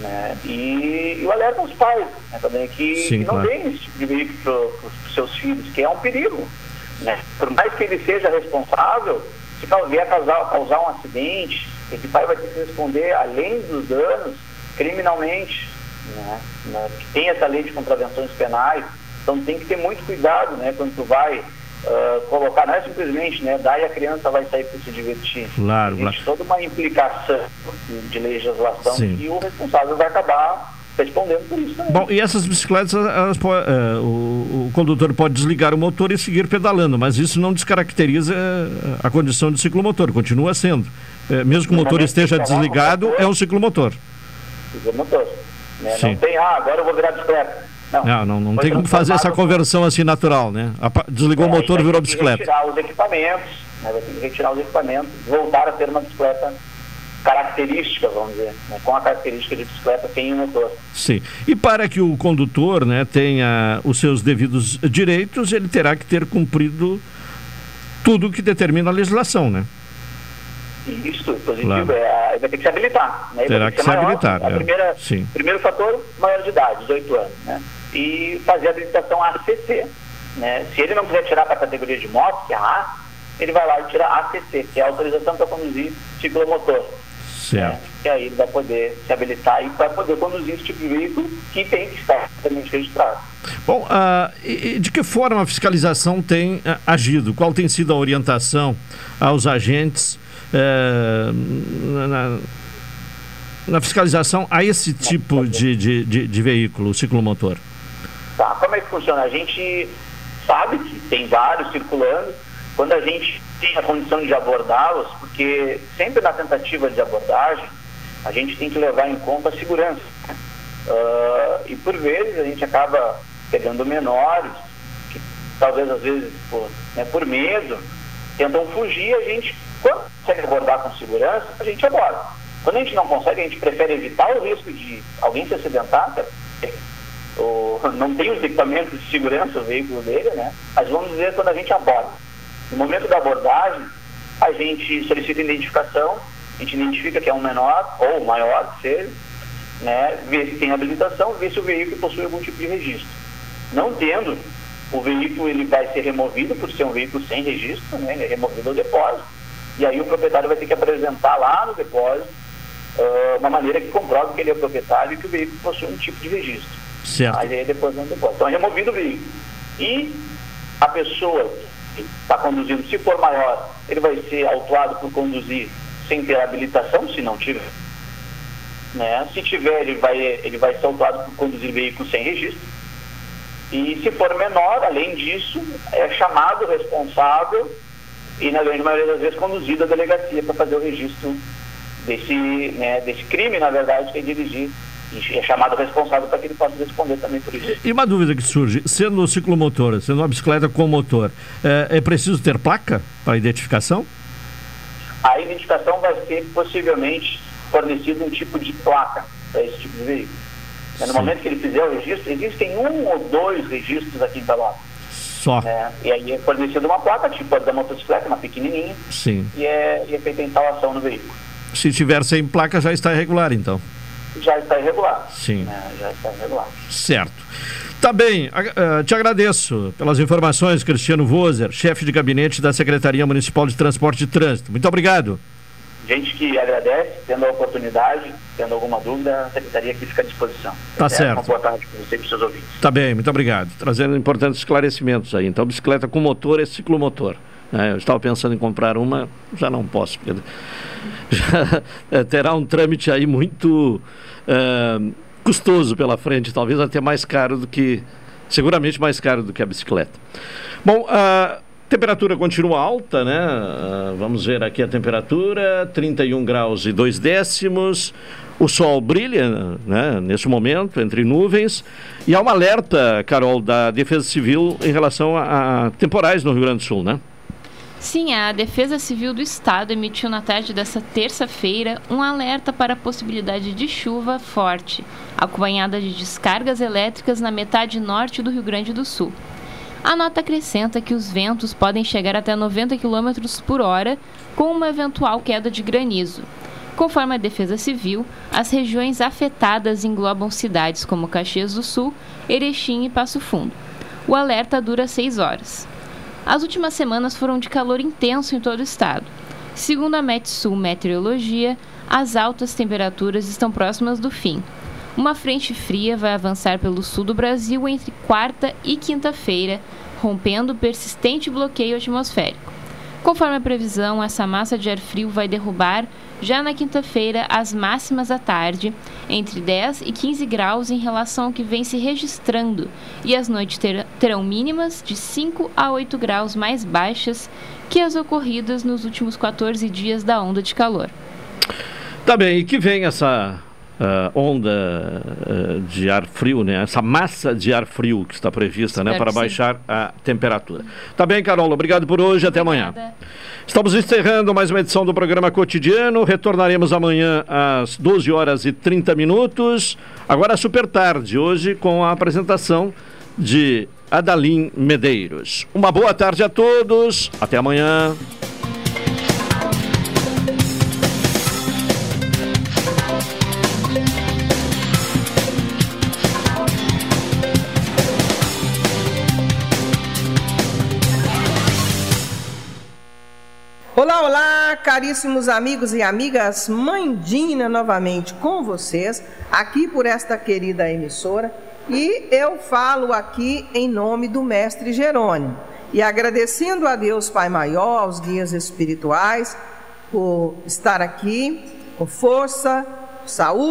Né? E, e o alerta aos pais né? também que, Sim, que não claro. deem esse tipo de veículo para os seus filhos, que é um perigo. Né? Por mais que ele seja responsável, se vier causar, causar um acidente, esse pai vai ter que responder, além dos danos, criminalmente. Né? né? Tem essa lei de contravenções penais, então tem que ter muito cuidado né? quando tu vai uh, colocar, não é simplesmente né, dar e a criança vai sair para se divertir. Claro, Existe claro. toda uma implicação de legislação Sim. e o responsável vai acabar respondendo por isso também. Bom, e essas bicicletas, elas, uh, o, o, condutor pode desligar o motor e seguir pedalando, mas isso não descaracteriza eh, a condição de ciclomotor, continua sendo. Uh, mesmo que o motor esteja desligado, é um ciclomotor. Ciclomotor. Né? Não tem, ah, agora eu vou virar bicicleta. Não, não, não, não tem como fazer essa conversão assim natural, né? Desligou é, o motor, virou bicicleta. Retirar os equipamentos, né? vai ter que retirar os equipamentos, voltar a ter uma bicicleta característica, vamos dizer, né? com a característica de bicicleta sem o motor. Sim. E para que o condutor né, tenha os seus devidos direitos, ele terá que ter cumprido tudo o que determina a legislação, né? Isso, positivo, claro. é, vai ter que se habilitar. Né? Terá que, que se maior, habilitar. A é. primeira, Sim. Primeiro fator, maior de idade, 18 anos, né? E fazer a habilitação ACC. Né? Se ele não quiser tirar para a categoria de moto, que é a ele vai lá e tira ACC, que é a autorização para conduzir ciclomotor. Certo. Né? E aí ele vai poder se habilitar e vai poder conduzir esse tipo de veículo que tem que estar registrado. Bom, uh, e, de que forma a fiscalização tem uh, agido? Qual tem sido a orientação aos agentes uh, na, na, fiscalização a esse tipo de, de, de, de veículo, ciclomotor? Tá, como é que funciona? A gente sabe que tem vários circulando. Quando a gente tem a condição de abordá-los, porque sempre na tentativa de abordagem, a gente tem que levar em conta a segurança. Uh, e por vezes a gente acaba pegando menores, que talvez às vezes por, né, por medo, tentam fugir, a gente, quando consegue abordar com segurança, a gente aborda. Quando a gente não consegue, a gente prefere evitar o risco de alguém se acidentar, ou não tem os equipamentos de segurança o veículo dele, né? Mas vamos dizer quando a gente aborda. No momento da abordagem, a gente solicita identificação, a gente identifica que é um menor ou maior, que seja, né, vê se tem habilitação, vê se o veículo possui algum tipo de registro. Não tendo, o veículo ele vai ser removido por ser um veículo sem registro, né, ele é removido ao depósito. E aí o proprietário vai ter que apresentar lá no depósito uh, uma maneira que comprove que ele é proprietário e que o veículo possui um tipo de registro. Certo. Aí depois no depósito. Então é removido o veículo. E a pessoa está conduzindo, se for maior, ele vai ser autuado por conduzir sem ter habilitação, se não tiver. Né? Se tiver, ele vai, ele vai ser autuado por conduzir veículo sem registro. E se for menor, além disso, é chamado responsável e, na grande maioria das vezes, conduzido à delegacia para fazer o registro desse, né, desse crime, na verdade, que é dirigir é chamado responsável para que ele possa responder também por isso. E uma dúvida que surge, sendo ciclomotor, sendo uma bicicleta com motor, é, é preciso ter placa para identificação? A identificação vai ser possivelmente fornecido um tipo de placa para esse tipo de veículo. No Sim. momento que ele fizer o registro, existem um ou dois registros aqui em Pelotas. Só. É, e aí é fornecida uma placa, tipo a da motocicleta, uma pequenininha. Sim. E é, e é feita a instalação no veículo. Se tiver sem placa, já está irregular, então já está irregular. Sim. Né? Já está irregular. Certo. Tá bem, uh, te agradeço pelas informações, Cristiano Voser, chefe de gabinete da Secretaria Municipal de Transporte e Trânsito. Muito obrigado. gente que agradece, tendo a oportunidade, tendo alguma dúvida, a secretaria aqui fica à disposição. Tá certo. Uma boa tarde para você e para os seus ouvintes. Tá bem, muito obrigado. Trazendo importantes esclarecimentos aí. Então, bicicleta com motor é ciclomotor. É, eu estava pensando em comprar uma, já não posso, porque já é, terá um trâmite aí muito é, custoso pela frente, talvez até mais caro do que, seguramente mais caro do que a bicicleta. Bom, a temperatura continua alta, né? Ah, vamos ver aqui a temperatura, 31 graus e 2 décimos. O sol brilha né, nesse momento, entre nuvens, e há um alerta, Carol, da Defesa Civil em relação a, a temporais no Rio Grande do Sul, né? Sim, a Defesa Civil do Estado emitiu na tarde dessa terça-feira um alerta para a possibilidade de chuva forte, acompanhada de descargas elétricas na metade norte do Rio Grande do Sul. A nota acrescenta que os ventos podem chegar até 90 km por hora, com uma eventual queda de granizo. Conforme a Defesa Civil, as regiões afetadas englobam cidades como Caxias do Sul, Erechim e Passo Fundo. O alerta dura seis horas. As últimas semanas foram de calor intenso em todo o estado. Segundo a Metsul Meteorologia, as altas temperaturas estão próximas do fim. Uma frente fria vai avançar pelo sul do Brasil entre quarta e quinta-feira, rompendo o persistente bloqueio atmosférico. Conforme a previsão, essa massa de ar frio vai derrubar já na quinta-feira as máximas à tarde, entre 10 e 15 graus em relação ao que vem se registrando, e as noites ter, terão mínimas de 5 a 8 graus mais baixas que as ocorridas nos últimos 14 dias da onda de calor. Tá bem, e que vem essa uh, onda uh, de ar frio, né? Essa massa de ar frio que está prevista, né? Para baixar a temperatura. Tá bem, Carol. Obrigado por hoje. Até amanhã. Estamos encerrando mais uma edição do programa cotidiano. Retornaremos amanhã às 12 horas e 30 minutos. Agora super tarde, hoje com a apresentação de Adalim Medeiros. Uma boa tarde a todos. Até amanhã. Olá, olá, caríssimos amigos e amigas, Mandina novamente com vocês, aqui por esta querida emissora, e eu falo aqui em nome do mestre Jerônimo. E agradecendo a Deus Pai Maior, aos guias espirituais, por estar aqui com força, saúde.